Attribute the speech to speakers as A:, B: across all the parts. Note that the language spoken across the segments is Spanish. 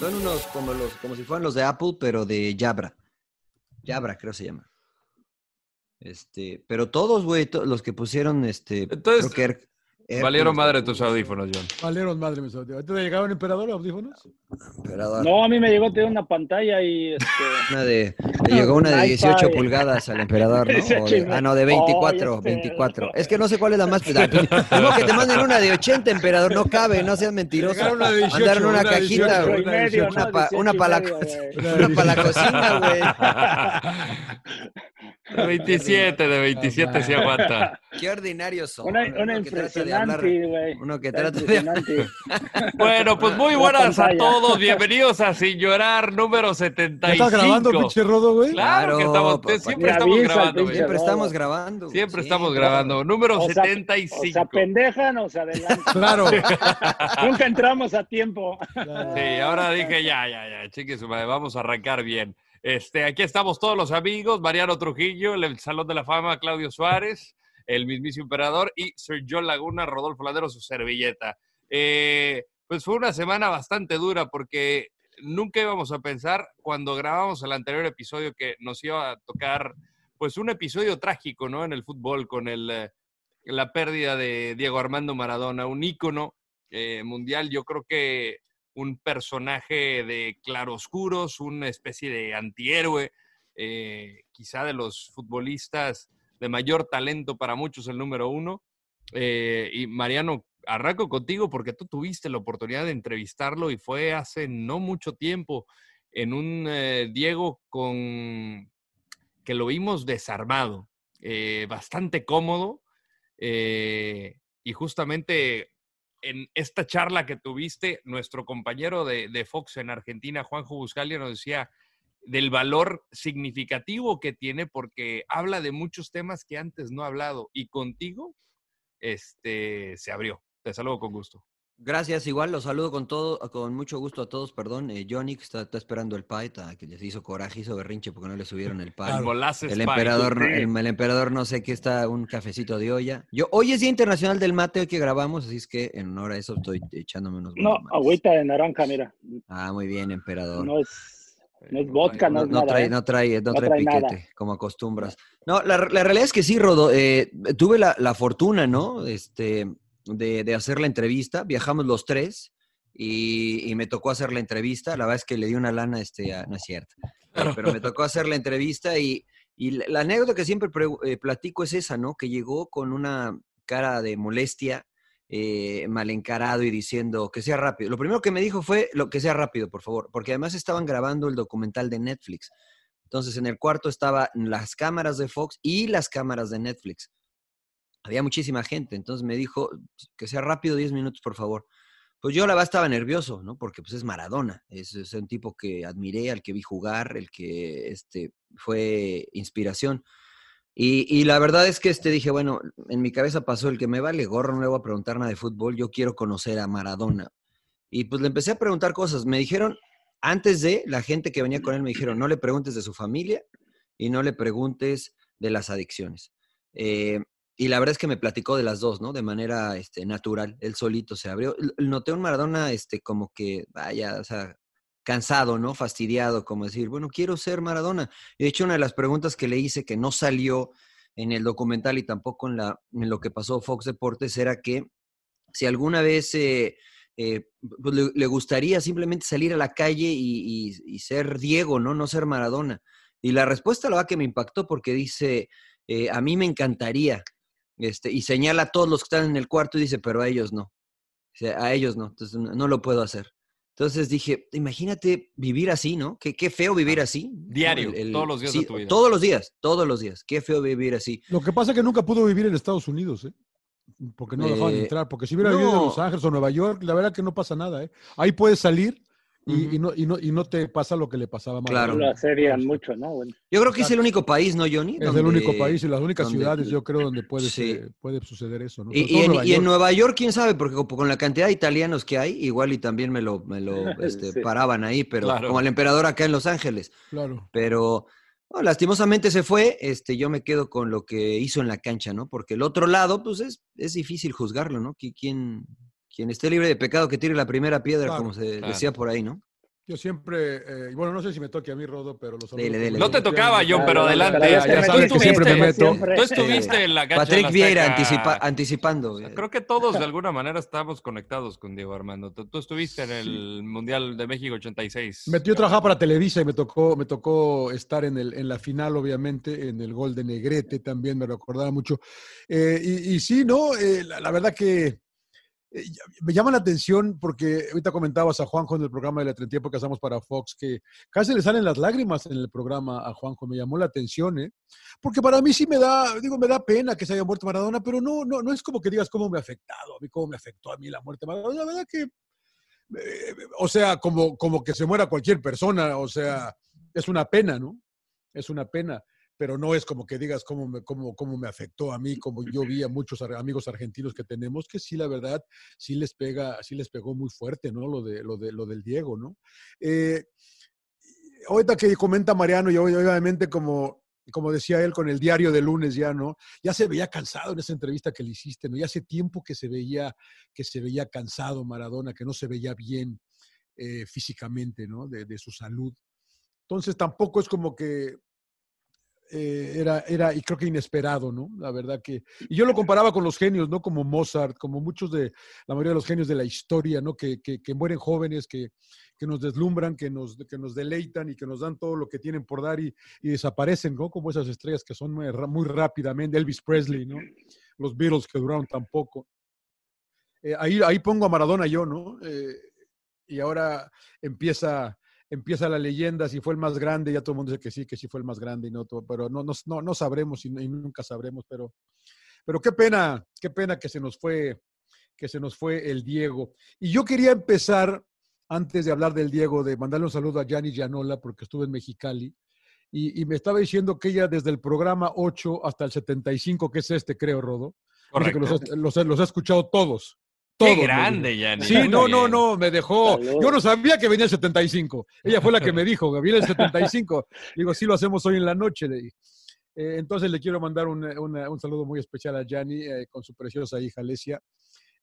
A: Son unos como los, como si fueran los de Apple, pero de Jabra. Jabra, creo se llama. Este, pero todos, güey, to- los que pusieron, este,
B: Entonces, Valieron madre tus audífonos, John.
C: Valieron madre mis audífonos. ¿Te llegaron emperador audífonos?
A: emperador.
D: No, a mí me llegó una pantalla y este.
A: Una de, le llegó una de
D: Un
A: 18
D: iPad.
A: pulgadas al emperador, ¿no? O de-
D: chingó.
A: ah, no, de 24,
D: Oh, ya sé.
A: 24. Es que no sé cuál es la más pesada. Como que te manden una de 80, emperador, no cabe, no seas mentiroso.
C: Una de 18,
A: Mandaron una, cajita,
C: 18,
A: güey. Una
D: ¿no?
A: pa-
D: 18
A: una para la, una pa' la cocina, güey.
B: De 27, de 27 sí aguanta.
A: Qué ordinarios son.
D: Una,
A: uno
D: una
A: que trata de hablar-
D: impresionante, güey.
A: Uno que trata de.
B: Bueno, pues muy buenas a todos. Bienvenidos a Sin Llorar número
C: ¿Ya
B: 75.
C: estás grabando, pinche rodo, güey?
B: Claro que estamos,
A: papá.
B: siempre estamos grabando, güey.
A: Siempre estamos grabando. güey.
B: Siempre
A: Sí,
B: estamos
A: claro.
B: grabando. Número
D: O se-
B: 75.
D: O se apendejan o se adelantan.
C: Claro.
D: Nunca entramos a tiempo.
B: Sí, ahora dije ya, ya, ya, chique su madre, vamos a arrancar bien. Este, aquí estamos todos los amigos, Mariano Trujillo, el, Salón de la Fama, Claudio Suárez, el mismísimo emperador y Sir John Laguna, Rodolfo Landero, su servilleta. Eh, pues fue una semana bastante dura porque nunca íbamos a pensar cuando grabamos el anterior episodio que nos iba a tocar pues un episodio trágico, ¿no? En el fútbol con el, eh, la pérdida de Diego Armando Maradona, un ícono eh, mundial. Yo creo que un personaje de claroscuros, una especie de antihéroe, eh, quizá de los futbolistas de mayor talento para muchos, el número uno. Eh, y Mariano, arranco contigo porque tú tuviste la oportunidad de entrevistarlo y fue hace no mucho tiempo en un eh, Diego con que lo vimos desarmado, eh, bastante cómodo y justamente en esta charla que tuviste, nuestro compañero de, Fox en Argentina, Juanjo Buscalia, nos decía del valor significativo que tiene porque habla de muchos temas que antes no ha hablado y contigo este, se abrió. Te saludo con gusto.
A: Gracias, igual los saludo con todo, con mucho gusto a todos, perdón. Eh, Johnny, que está, está esperando el pie, ta- que les hizo coraje, hizo berrinche porque no le subieron el pie.
B: El
A: El
B: pie.
A: emperador, no, el, el emperador no sé qué está, un cafecito de olla. Yo, hoy es Día Internacional del Mate, hoy que grabamos, así es que en honor a eso estoy echándome unos
D: No,
A: mates.
D: agüita de naranja, mira.
A: Ah, muy bien, emperador.
D: No es, no es vodka, no,
A: No,
D: es
A: no
D: nada.
A: trae,
D: ¿eh?
A: no trae, no
D: No
A: trae
D: trae
A: piquete,
D: nada.
A: como acostumbras. No, la, la realidad es que sí, Rodo. eh, tuve la, la fortuna, ¿no? Este, de, hacer la entrevista. Viajamos los tres y, me tocó hacer la entrevista. La verdad es que le di una lana, este, a- no es cierto. Pero, pero me tocó hacer la entrevista y, y la, la anécdota que siempre pre- eh, platico es esa, ¿no? Que llegó con una cara de molestia, eh, mal encarado y diciendo que sea rápido. Lo primero que me dijo fue lo que sea rápido, por favor, porque además estaban grabando el documental de Netflix. Entonces en el cuarto estaban las cámaras de Fox y las cámaras de Netflix. Había muchísima gente, entonces me dijo que sea rápido 10 minutos, por favor. Pues yo la verdad estaba nervioso, ¿no? Porque pues es Maradona, es, un tipo que admiré, al que vi jugar, el que este, fue inspiración. Y, y la verdad es que este dije, bueno, en mi cabeza pasó el que me vale gorro, no le voy a preguntar nada de fútbol, yo quiero conocer a Maradona. Y pues le empecé a preguntar cosas. Me dijeron, antes de, la gente que venía con él me dijeron, no le preguntes de su familia y no le preguntes de las adicciones. Eh, y la verdad es que me platicó de las dos, ¿no? De manera este, natural. Él solito se abrió. Noté un Maradona este, como que, vaya, o sea, cansado, ¿no? Fastidiado, como decir, bueno, quiero ser Maradona. De hecho, una de las preguntas que le hice que no salió en el documental y tampoco en, la, en lo que pasó Fox Deportes era que si alguna vez eh, eh, pues, le, gustaría simplemente salir a la calle y, ser Diego, ¿no? No ser Maradona. Y la respuesta la verdad que me impactó porque dice, eh, a mí me encantaría, este, y señala a todos los que están en el cuarto y dice, pero a ellos no. O sea, a ellos no, entonces no, no lo puedo hacer. Entonces dije, imagínate vivir así, ¿no? Qué, qué feo vivir así.
B: Diario, todos los días de tu vida.
A: Todos los días, todos los días. Qué feo vivir así.
C: Lo que pasa es que nunca pudo vivir en Estados Unidos, ¿eh? Porque no dejaban
A: Eh,
C: entrar. Porque si hubiera vivido en. Los Ángeles o Nueva York, la verdad que no pasa nada, ¿eh? Ahí puedes salir y, no, y, no, y no te pasa lo que le pasaba a
A: Claro.
C: Maradona.
D: Lo serían mucho, ¿no? Bueno,
A: Yo creo que es el único país, ¿no, Johnny?
C: Es el único país y las únicas
A: donde-
C: ciudades, yo creo, donde puede,
A: Sí.
C: ser- puede suceder eso. ¿no?
A: Y, en,
C: Nueva
A: y en
C: York.
A: Nueva York, quién sabe, porque con- la cantidad de italianos que hay, igual y también me lo, me lo este,
D: Sí.
A: paraban ahí, pero
B: Claro.
A: como el emperador acá en Los Ángeles.
C: Claro.
A: Pero no, lastimosamente se fue, este, yo me quedo con lo que hizo en la cancha, ¿no? Porque el otro lado, pues es, es difícil juzgarlo, ¿no? Qui- Quien, esté libre de pecado que tire la primera piedra,
C: Claro,
A: como se
B: claro.
A: decía por ahí, ¿no?
C: Yo siempre, eh, bueno, no sé si me toque a mí, Rodo, pero los
A: Dele,
B: No te tocaba. John, pero adelante.
D: pero ya
C: Ya
D: te
C: sabes
D: metiste
C: que siempre me meto.
D: siempre.
B: Tú estuviste en la cancha.
A: Patrick Vieira anticipa- anticipando.
B: O sea, creo que todos de alguna manera estamos conectados con Diego Armando. Tú, tú estuviste en el Mundial de México 86.
C: Me- yo trabajaba para Televisa y me tocó, me tocó estar en, el, en la final, obviamente, en el gol de Negrete también, me recordaba mucho. Eh, y, y sí, ¿no? Eh, la, la verdad que eh, me llama la atención porque ahorita comentabas a Juanjo en el programa del entretiempo que hacemos para Fox que casi le salen las lágrimas en el programa a Juanjo, me llamó la atención, ¿eh? Porque para mí sí me da, digo, me da pena que se haya muerto Maradona, pero no, no, no es como que digas cómo me ha afectado, a mí cómo me afectó a mí la muerte de Maradona. La verdad que eh, o sea, como, como que se muera cualquier persona, o sea, es una pena, ¿no? Es una pena, pero no es como que digas cómo me, cómo, cómo me afectó a mí, como yo vi a muchos amigos argentinos que tenemos, que sí, la verdad, sí les pega, sí les pegó muy fuerte, ¿no? Lo, de, lo, de, lo del Diego, ¿no? Eh, ahorita que comenta Mariano, y ob- obviamente como, como decía él con el diario de lunes ya, ¿no? Ya se veía cansado en esa entrevista que le hiciste, ¿no? Ya hace tiempo que se veía, que se veía cansado Maradona, que no se veía bien eh, físicamente, ¿no? De su salud. Entonces tampoco es como que eh, era, era, y creo que inesperado, ¿no? La verdad que. Y yo lo comparaba con los genios, ¿no? Como Mozart, como muchos de la mayoría de los genios de la historia, ¿no? Que, que, que mueren jóvenes, que, que nos deslumbran, que nos, que nos deleitan y que nos dan todo lo que tienen por dar y, desaparecen, ¿no? Como esas estrellas que son muy, ra- muy rápidamente, Elvis Presley, ¿no? Los Beatles que duraron tan poco. Eh, ahí, ahí pongo a Maradona yo, ¿no? Eh, y ahora empieza, empieza la leyenda, si fue el más grande, ya todo el mundo dice que sí, que sí fue el más grande, y no todo, pero no, no, no, no sabremos y, y nunca sabremos, pero, pero qué pena, qué pena que se nos fue, que se nos fue el Diego. Y yo quería empezar, antes de hablar del Diego, de mandarle un saludo a Gianni Gianola, porque estuve en Mexicali, y, y me estaba diciendo que ella desde el programa 8 hasta el 75, que es este, creo, Rodo, que los, los, los ha escuchado todos.
B: Qué grande. Gianni.
C: Sí, no, no,
B: bien.
C: no, me dejó. Yo no sabía que venía el 75. Ella fue la que me dijo que viene el 75. Digo, sí, lo hacemos hoy en la noche. le dije. Eh, entonces le quiero mandar un, una- un saludo muy especial a Gianni eh, con su preciosa hija Alesia.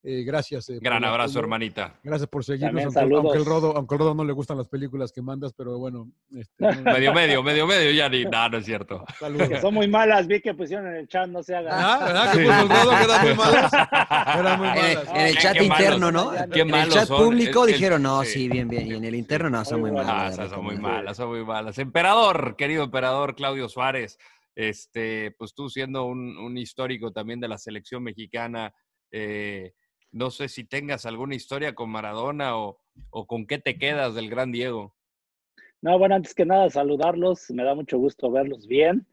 C: Eh, gracias. eh,
B: Gran abrazo, hermanita.
C: Gracias por seguirnos,
D: También
C: aunque,
D: saludos.
C: aunque el rodo, aunque el rodo no le gustan las películas que mandas, pero bueno. este, no-
B: Medio, medio, medio, medio, Gianni. No, no es cierto.
C: saludos.
D: Que son muy malas, vi que pusieron en el chat, no se hagan.
C: Ah, ¿verdad? Que puso el rodo que eran muy malas. Eran muy
A: En,
C: malas.
A: en el
B: Qué-
A: chat
B: qué malos.
A: interno, ¿no?
D: Qué
A: en el chat
B: son.
A: público
B: El- el-
A: dijeron, no,
B: sí.
A: sí, bien, bien. Y en el interno, no, son muy
D: Muy
A: malas.
B: Ah, son muy malas, son muy malas. Emperador, querido emperador Claudio Suárez, este, pues tú siendo un, un histórico también de la selección mexicana, eh, no sé si tengas alguna historia con Maradona o, o con qué te quedas del gran Diego.
D: No, bueno, antes que nada, saludarlos. Me da mucho gusto verlos bien.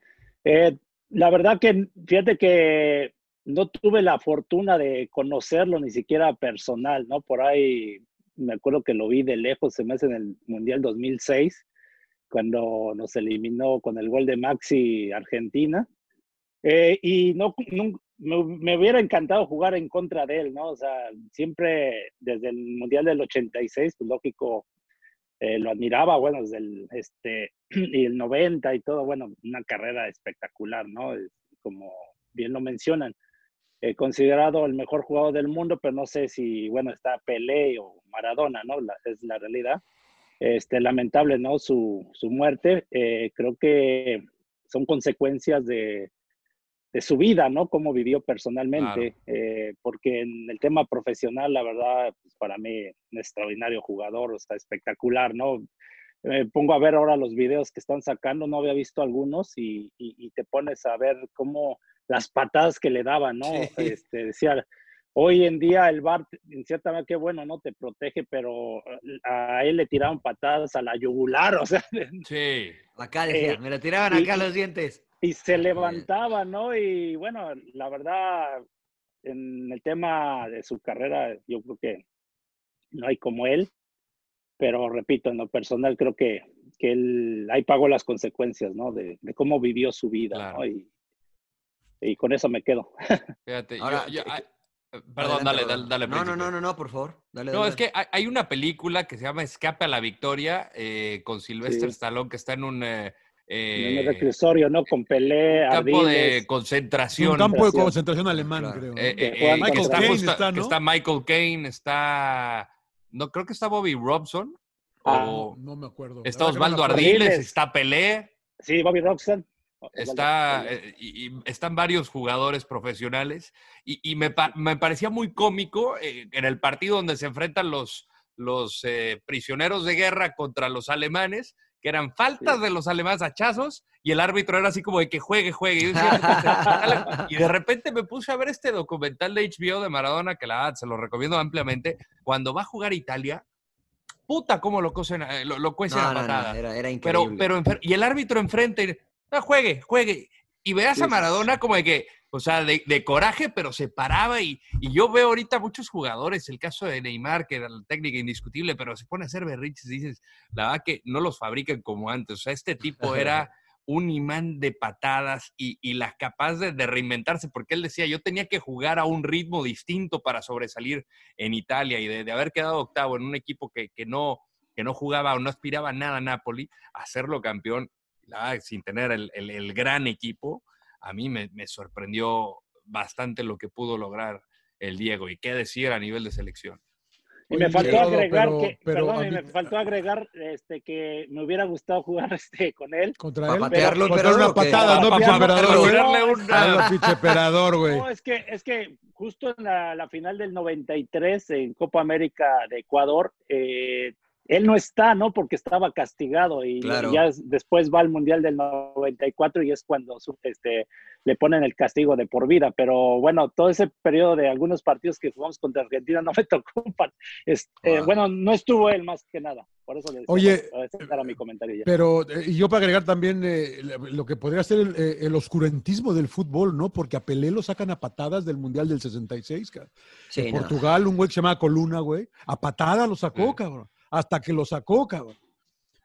D: Eh, la verdad que, fíjate que no tuve la fortuna de conocerlo ni siquiera personal, ¿no? Por ahí me acuerdo que lo vi de lejos, se me hace en el Mundial 2006, cuando nos eliminó con el gol de Maxi Argentina. Eh, y no, nun- me, hubiera encantado jugar en contra de él, ¿no? O sea, siempre desde el Mundial del 86, pues lógico, eh, lo admiraba, bueno, desde el, este, y el 90 y todo, bueno, una carrera espectacular, ¿no? Como bien lo mencionan, considerado el mejor jugador del mundo, pero no sé si, bueno, está Pelé o Maradona, ¿no? Es la realidad. Este, lamentable, ¿no? Su, su muerte. Eh, creo que son consecuencias de, de su vida, ¿no? Cómo vivió personalmente, eh, porque en el tema profesional, la verdad, pues, para mí, un extraordinario jugador, o sea, espectacular, ¿no? Me pongo a ver ahora los videos que están sacando, no había visto algunos y, y- y te pones a ver cómo las patadas que le daban, ¿no? Este, decía, hoy en día el VAR, en cierta manera, qué bueno, ¿no? Te protege, pero a él le tiraban patadas a la yugular, o sea,
B: Sí.
A: Acá decía,
D: Eh,
A: me lo tiraban acá
D: y-
A: los dientes.
D: Y se levantaba, ¿no? Y bueno, la verdad, en el tema de su carrera, yo creo que no hay como él, pero repito, en lo personal creo que, que él ahí pagó las consecuencias, ¿no? De, de cómo vivió su vida, ¿no? Y, y con eso me quedo.
B: Fíjate, yo-
A: Ahora,
B: yo-
A: que-
B: ay,
A: que-
B: perdón,
A: Adelante,
B: dale, dale, dale.
A: No, no,
B: príncipe.
A: no, no, no, por favor. Dale,
B: No,
A: dale.
B: es que hay, hay una película que se llama Escape a la Victoria eh, con Sylvester
D: Sí.
B: Stallone que está en un eh,
D: en el
B: eh,
D: reclusorio, ¿no? Con Pelé,
B: campo de
D: Ardiles.
B: concentración.
C: Un campo de
D: Concentración.
C: alemán,
A: Claro.
C: creo.
B: Eh,
D: Que
B: eh,
D: juegan
B: eh, está,
C: está,
B: está Michael Caine, está. No, creo que está Bobby Robson.
D: Ah,
B: o
C: No me acuerdo.
B: está Osvaldo. Ardiles,
D: Ardiles.
B: está Pelé,
D: Sí, Bobby Robson.
B: está, eh, y, y están varios jugadores profesionales. Y, y me, pa- me parecía muy cómico eh, en el partido donde se enfrentan los, los eh, prisioneros de guerra contra los alemanes, que eran faltas de los alemanes hachazos, y el árbitro era así como de que juegue, juegue. Y, yo decía, y de repente me puse a ver este documental de HBO de Maradona, que la verdad se lo recomiendo ampliamente. Cuando va a jugar Italia, puta, cómo lo, cosen, eh, lo, lo cuecen
A: No,
B: a
A: no, no,
B: patadas.
A: era, era
B: Pero,
A: increíble.
B: pero, enfer- y el árbitro enfrente, no, juegue, juegue. Y veas
D: Sí,
B: a Maradona como de que, o sea, de, de coraje, pero se paraba. Y, y yo veo ahorita muchos jugadores, el caso de Neymar, que era la técnica indiscutible, pero se pone a hacer berriches y dices, la verdad que no los fabrican como antes. O sea, este tipo era un imán de patadas y, y la capaz de, de reinventarse, porque él decía, yo tenía que jugar a un ritmo distinto para sobresalir en Italia y de, de haber quedado octavo en un equipo que, que no, que no jugaba o no aspiraba nada a Napoli, a hacerlo campeón, la verdad, sin tener el, el- el gran equipo, a mí me, me sorprendió bastante lo que pudo lograr el Diego. Y qué decir a nivel de selección.
D: Y me faltó agregar
C: pero-
D: que,
C: pero
D: perdón,
C: mí-
D: me faltó agregar este que me hubiera gustado jugar este con él.
C: Contra
A: ¿Para
C: él.
A: patearlo,
C: Contra
A: emperador,
C: una patada, no,
D: Para
C: pinche
D: pero-
C: emperador, güey.
D: No, es que, es que justo en la, la final del 93 en Copa América de Ecuador, eh, él no está, ¿no? Porque estaba castigado y
A: Claro.
D: ya es- después va al Mundial del 94 y es cuando este, le ponen el castigo de por vida. Pero bueno, todo ese periodo de algunos partidos que jugamos contra Argentina no me tocó. este,
A: Ah.
D: Bueno, no estuvo él más que nada. Por eso le decía,
C: Oye,
D: bueno, ese era mi comentario ya.
C: Pero, eh, y yo para agregar también eh, lo que podría ser el, eh, el oscurantismo del fútbol, ¿no? Porque a Pelé lo sacan a patadas del Mundial del 66, cabrón.
A: Sí,
C: En
A: no.
C: Portugal, un güey que se llama Coluna, güey. A patada lo sacó,
B: Sí.
C: cabrón. Hasta que lo sacó, cabrón.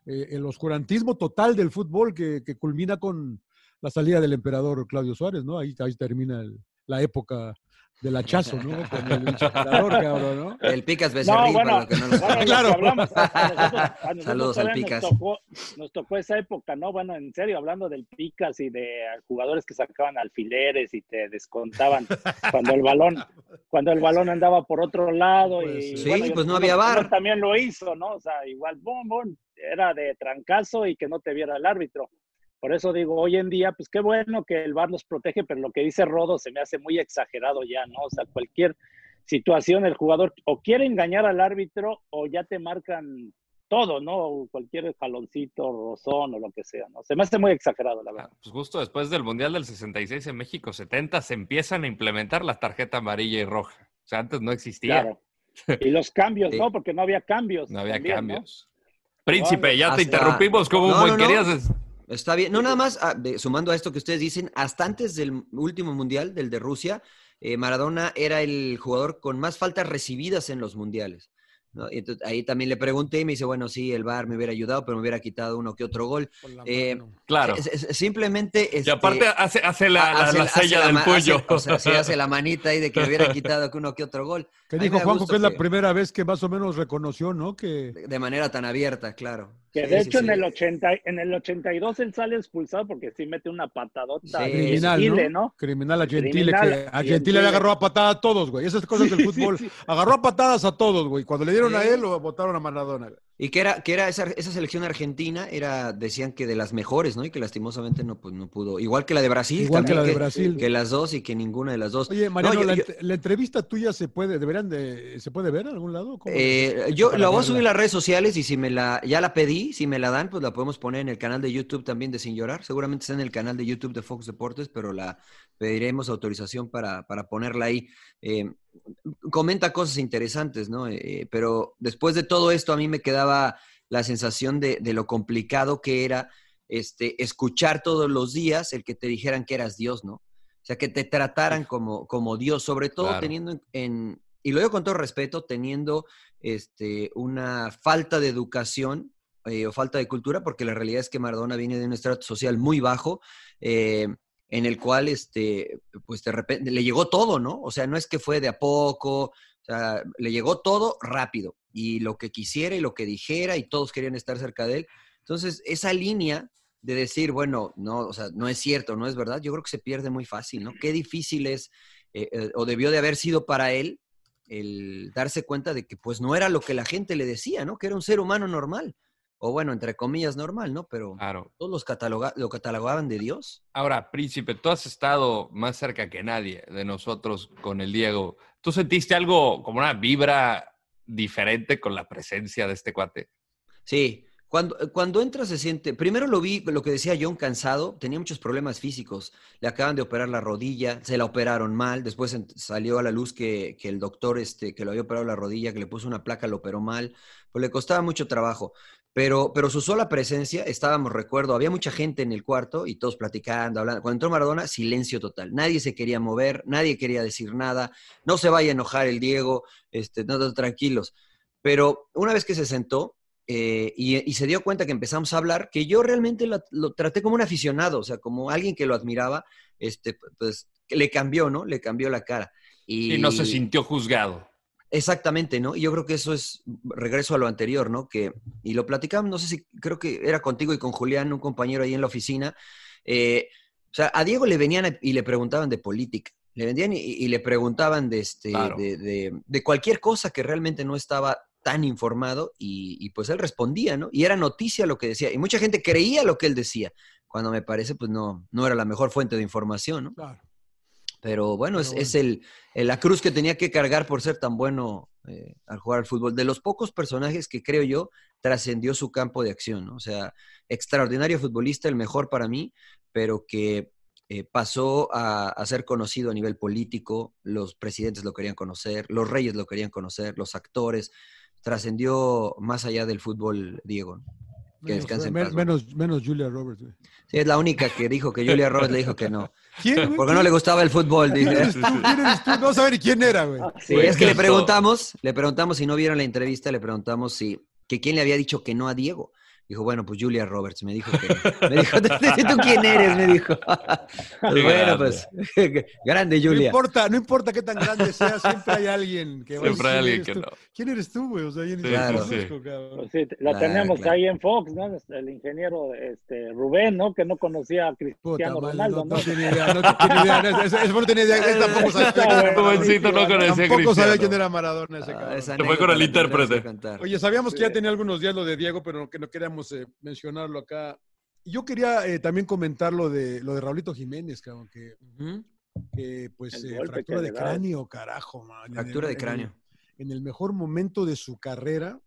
C: Eh, el oscurantismo total del fútbol que, que culmina con la salida del emperador Claudio Suárez, ¿no? Ahí, ahí termina el- la época del hachazo, ¿no? Con el cabrón, ¿no?
A: El Picas
D: No,
A: Becerril,
D: bueno,
A: para los que no lo
D: bueno,
C: Claro.
D: hablamos, a- a nosotros- a nosotros
A: Saludos al Picas.
D: Nos tocó, nos tocó esa época, ¿no? Bueno, en serio, hablando del Picas y de jugadores que sacaban alfileres y te descontaban cuando el balón, cuando el balón andaba por otro lado y
C: Pues,
A: sí,
D: bueno, y
A: pues no había VAR.
D: también lo hizo, ¿no? O sea, igual, boom, boom, era de trancazo y que no te viera el árbitro. Por eso digo, hoy en día, pues qué bueno que el VAR los protege, pero lo que dice Rodo se me hace muy exagerado ya, ¿no? O sea, cualquier situación, el jugador o quiere engañar al árbitro o ya te marcan todo, ¿no? O cualquier jaloncito, rozón o lo que sea, ¿no? Se me hace muy exagerado, la verdad.
B: Pues justo después del Mundial del 66 en México 70 se empiezan a implementar la tarjeta amarilla y roja. O sea, antes no existía.
D: Claro. Y los cambios,
A: Sí.
D: ¿no? Porque no había cambios.
B: No había
D: también, ¿no?
B: cambios. Príncipe, ya te interrumpimos. ¿Cómo
A: No,
B: fue?
A: no, no.
B: querías?
A: Está bien. No, nada más, ah, sumando a esto que ustedes dicen, hasta antes del último mundial, del de Rusia, eh, Maradona era el jugador con más faltas recibidas en los mundiales. ¿No? Y entonces, ahí también le pregunté y me dice, bueno, sí, el VAR me hubiera ayudado, pero me hubiera quitado uno que otro gol. Eh,
B: Claro.
A: es- es- simplemente...
B: Y
A: este,
B: aparte hace, hace la, la-
A: hace
B: la
A: hace
B: sella
A: la
B: del
A: hace- o sea, sí, hace la manita ahí de que le hubiera quitado que uno que otro gol.
C: Que dijo Juanjo que es la
A: que-
C: primera vez que más o menos reconoció, ¿no? Que
A: De manera tan abierta, claro.
D: Que de
A: sí,
D: hecho
A: sí.
D: en el 80, en el 82 él sale expulsado porque sí mete una patadota
A: Sí,
C: criminal,
D: Gentile,
C: ¿no?
D: ¿no?
C: Criminal a Gentile,
D: Criminal
C: que a Gentile
D: Gentile.
C: le agarró a patada a todos, güey. Esas cosas del fútbol.
D: sí, sí.
C: Agarró a patadas a todos, güey. Cuando le dieron a
A: Sí.
C: él, lo botaron a Maradona.
A: Y que era, que era esa, esa, selección argentina, era, decían que de las mejores, ¿no? Y que lastimosamente no, pues, no pudo. Igual que la de Brasil.
C: Igual que la de
A: que,
C: Brasil.
A: Que las dos y que ninguna de las dos.
C: Oye, Mariano, no, yo, la, yo, la, entrevista tuya se puede, deberán de, ¿se puede ver en algún lado?
A: Eh, yo la voy a subir a las redes sociales y si me la, ya la pedí, si me la dan, pues la podemos poner en el canal de YouTube también de Sin Llorar. Seguramente está en el canal de YouTube de Fox Deportes, pero la pediremos autorización para, para ponerla ahí. Eh, comenta cosas interesantes, ¿no? Eh, pero después de todo esto a mí me quedaba la sensación de, de, lo complicado que era este, escuchar todos los días el que te dijeran que eras Dios, ¿no? O sea, que te trataran como, como Dios, sobre todo claro. teniendo en, en, y lo digo con todo respeto, teniendo este, una falta de educación eh, o falta de cultura, porque la realidad es que Maradona viene de un estrato social muy bajo. Eh, en el cual, este, pues de repente le llegó todo, ¿no? O sea, no es que fue de a poco, o sea, le llegó todo rápido y lo que quisiera y lo que dijera y todos querían estar cerca de él. Entonces, esa línea de decir, bueno, no, o sea, no es cierto, no es verdad, yo creo que se pierde muy fácil, ¿no? Qué difícil es, eh, eh, o debió de haber sido para él, el darse cuenta de que pues no era lo que la gente le decía, ¿no? Que era un ser humano normal o bueno, entre comillas, normal, ¿no? Pero
B: claro.
A: todos los cataloga lo catalogaban de Dios.
B: Ahora, Príncipe, tú has estado más cerca que nadie de nosotros con el Diego. ¿Tú sentiste algo como una vibra diferente con la presencia de este cuate?
A: Sí, cuando, cuando entra se siente, primero lo vi, lo que decía John, cansado, tenía muchos problemas físicos, le acaban de operar la rodilla, se la operaron mal, después salió a la luz que, que el doctor este, que lo había operado la rodilla, que le puso una placa, lo operó mal, pues le costaba mucho trabajo. Pero, pero su sola presencia, estábamos, recuerdo, había mucha gente en el cuarto y todos platicando, hablando. Cuando entró Maradona, silencio total. Nadie se quería mover, nadie quería decir nada. No se vaya a enojar el Diego, este, no, no, tranquilos. Pero una vez que se sentó eh, y, y, se dio cuenta que empezamos a hablar, que yo realmente lo, lo, traté como un aficionado, o sea, como alguien que lo admiraba, este, pues le cambió, ¿no? Le cambió la cara.
B: Y, y no se sintió juzgado.
A: Exactamente, ¿no? Y yo creo que eso es regreso a lo anterior, ¿no? Que, y lo platicamos, no sé si creo que era contigo y con Julián, un compañero ahí en la oficina. Eh, o sea, a Diego le venían y le preguntaban de política, le vendían y, y le preguntaban de, este, claro. de, de, de, cualquier cosa que realmente no estaba tan informado y, y, pues él respondía, ¿no? Y era noticia lo que decía. Y mucha gente creía lo que él decía, cuando me parece, pues no, no era la mejor fuente de información, ¿no?
C: Claro.
A: Pero bueno, es, es el, la cruz que tenía que cargar por ser tan bueno eh, al jugar al fútbol. De los pocos personajes que creo yo trascendió su campo de acción, ¿no? O sea, extraordinario futbolista, el mejor para mí, pero que eh, pasó a, a, ser conocido a nivel político, los presidentes lo querían conocer, los reyes lo querían conocer, los actores, trascendió más allá del fútbol, Diego. ¿no? Que descansen
C: menos, menos, menos, Julia Roberts.
A: Sí, es la única que dijo que Julia Roberts le dijo que no. ¿Quién? Porque no le gustaba el fútbol.
C: ¿Quién eres tú? ¿Quién eres tú? No saber ni quién era, güey.
A: Sí, es que le preguntamos, le preguntamos si no vieron la entrevista, le preguntamos si que quién le había dicho que no a Diego. Dijo, bueno, pues Julia Roberts me dijo que. Me dijo, ¿tú quién eres? Me dijo. Pues bueno, pues. grande, Julia.
C: No importa, no importa qué tan grande sea, siempre hay alguien que
B: va Siempre hay alguien que
C: tú?
B: no.
C: ¿Quién eres tú, güey? O sea, sí,
D: claro.
C: sí.
D: Pues sí, la claro, tenemos claro. ahí en Fox, ¿no? El ingeniero este, Rubén, ¿no? Que no conocía a Cristiano Puta, Ronaldo, ¿no?
C: No, tenía idea, no tenía idea. Eso, eso no tenía idea. Él tampoco sabía.
B: Jovencito no conocía
C: Tampoco sabía quién era Maradona ese
B: ah,
C: cabrón.
B: Se fue con el intérprete.
C: Oye, sabíamos que ya tenía algunos días lo de Diego, pero que no queríamos eh, mencionar acá. Yo quería eh, también comentar lo de, lo de Raulito Jiménez, cabrón, que, uh -huh. que pues eh, fractura de cráneo, carajo, man.
A: Fractura
C: el,
A: de cráneo.
C: En el, en el, mejor momento de su carrera.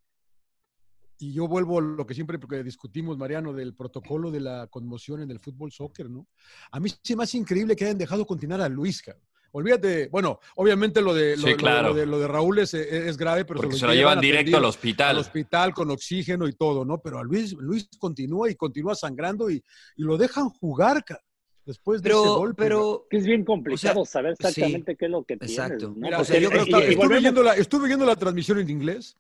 C: Y yo vuelvo a lo que siempre discutimos, Mariano, del protocolo de la conmoción en el fútbol soccer, ¿no? A mí se me hace increíble que hayan dejado continuar a Luis, cabrón. Olvídate, bueno, obviamente lo de, lo,
B: sí, claro.
C: lo, lo de, lo de Raúl es, es, grave, pero
B: Porque se lo, se lo llevan directo al hospital.
C: Al hospital con oxígeno y todo, ¿no? Pero a Luis, Luis continúa y continúa sangrando y, y lo dejan jugar, después de
A: pero,
C: ese golpe.
A: Pero
D: es bien complicado o sea, saber exactamente sí, qué es lo que tienes. Exacto. ¿no?
C: Mira, o sea, yo creo que estuve, viendo la, estuve viendo la transmisión en inglés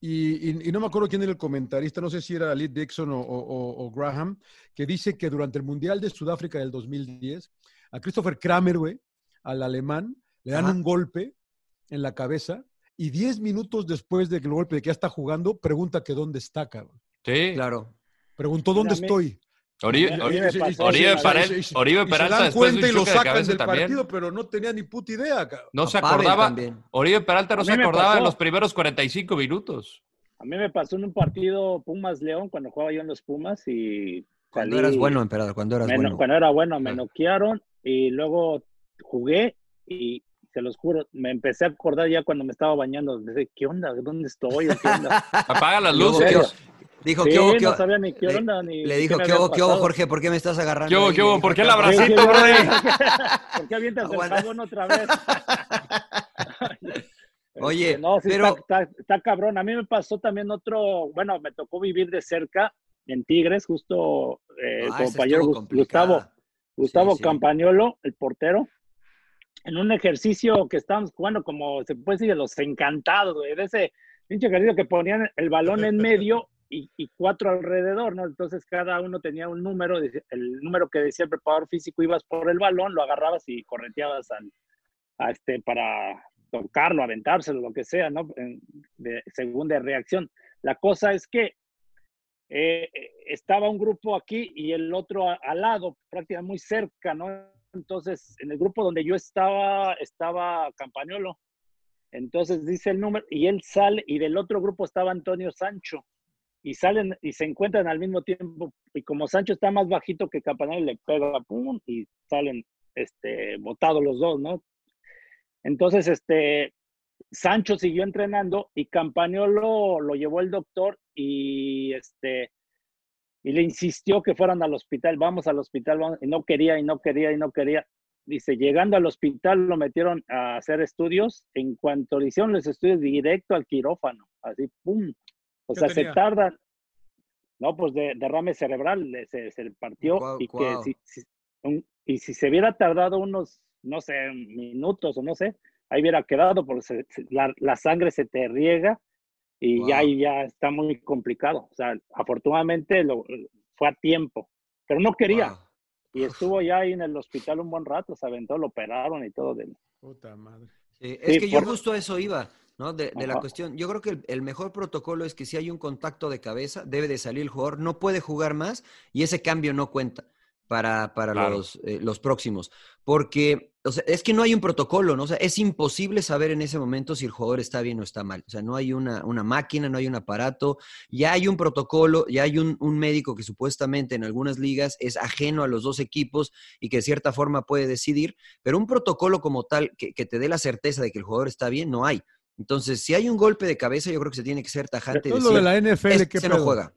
C: y, y, y, no me acuerdo quién era el comentarista, no sé si era Lee Dixon o, o, o, Graham, que dice que durante el Mundial de Sudáfrica del 2010, a Christopher Kramer, güey, al alemán, le dan Ajá. un golpe en la cabeza y 10 minutos después del golpe de que ya está jugando, pregunta que dónde está, cabrón.
B: Sí.
A: Claro.
C: Preguntó dónde Mira, estoy.
B: Oribe, Peralta, Oribe Peralta
C: se dan cuenta y lo sacan del también. partido, pero no tenía ni puta idea. Cabrón.
B: No se acordaba. Oribe Peralta no se acordaba en los primeros 45 minutos.
D: A mí me pasó en un partido Pumas León cuando jugaba yo en los Pumas y
A: cuando eras bueno, emperador, cuando eras bueno.
D: Cuando era bueno, me noquearon y luego jugué y se los juro, me empecé a acordar ya cuando me estaba bañando. ¿Qué onda? ¿Dónde estoy? ¿Qué onda?
B: Apaga las luces.
A: Dijo, ¿qué hubo? no sabía ni qué onda. Ni le dijo, ¿qué hubo, qué hubo, Jorge? ¿Por qué me estás agarrando?
B: ¿Qué hubo, qué hubo? ¿Por qué el abracito, bro?
D: ¿Por qué avientas el jabón otra vez?
A: Oye,
D: no, sí pero... Está, está, cabrón. A mí me pasó también otro, bueno, me tocó vivir de cerca en Tigres, justo eh, el ah, compañero Gustavo, Gustavo Campagnolo, el portero, en un ejercicio que estábamos jugando como se puede decir de los encantados, de ese pinche ejercicio que ponían el balón en medio y, cuatro alrededor, ¿no? Entonces cada uno tenía un número, el número que decía el preparador físico, ibas por el balón, lo agarrabas y correteabas al, este, para tocarlo, aventárselo, lo que sea, ¿no? De, según de reacción. La cosa es que eh, estaba un grupo aquí y el otro al lado, prácticamente muy cerca, ¿no? Entonces, en el grupo donde yo estaba, estaba Campañolo. Entonces dice el número y él sale y del otro grupo estaba Antonio Sancho y salen y se encuentran al mismo tiempo y como Sancho está más bajito que Campañolo le pega pum y salen este botados los dos, ¿no? Entonces este Sancho siguió entrenando y Campañolo lo llevó el doctor y este y le insistió que fueran al hospital, vamos al hospital, y no quería y no quería y no quería. Dice, llegando al hospital lo metieron a hacer estudios, en cuanto le hicieron los estudios directo al quirófano, así, ¡pum! O sea, se tardan, no, pues de derrame cerebral, se, se partió y que si, y si se hubiera tardado unos, no sé, minutos o no sé, ahí hubiera quedado porque la, la, sangre se te riega y ya ahí ya está muy complicado. O sea, afortunadamente lo, fue a tiempo, pero no quería. Y estuvo ya ahí en el hospital un buen rato, se aventó, lo operaron y todo. De...
C: Puta madre.
A: es que yo justo a eso iba, ¿no? De, de la cuestión. Yo creo que el, el, mejor protocolo es que si hay un contacto de cabeza, debe de salir el jugador, no puede jugar más y ese cambio no cuenta para, para los, eh, los próximos. Porque, o sea, es que no hay un protocolo, ¿no? O sea, es imposible saber en ese momento si el jugador está bien o está mal. O sea, no hay una, una máquina, no hay un aparato, ya hay un protocolo, ya hay un, un, médico que supuestamente en algunas ligas es ajeno a los dos equipos y que de cierta forma puede decidir, pero un protocolo como tal que, que te dé la certeza de que el jugador está bien, no hay. Entonces, si hay un golpe de cabeza, yo creo que se tiene que ser tajante.
C: Todo lo de la NFL,
A: que se no juega.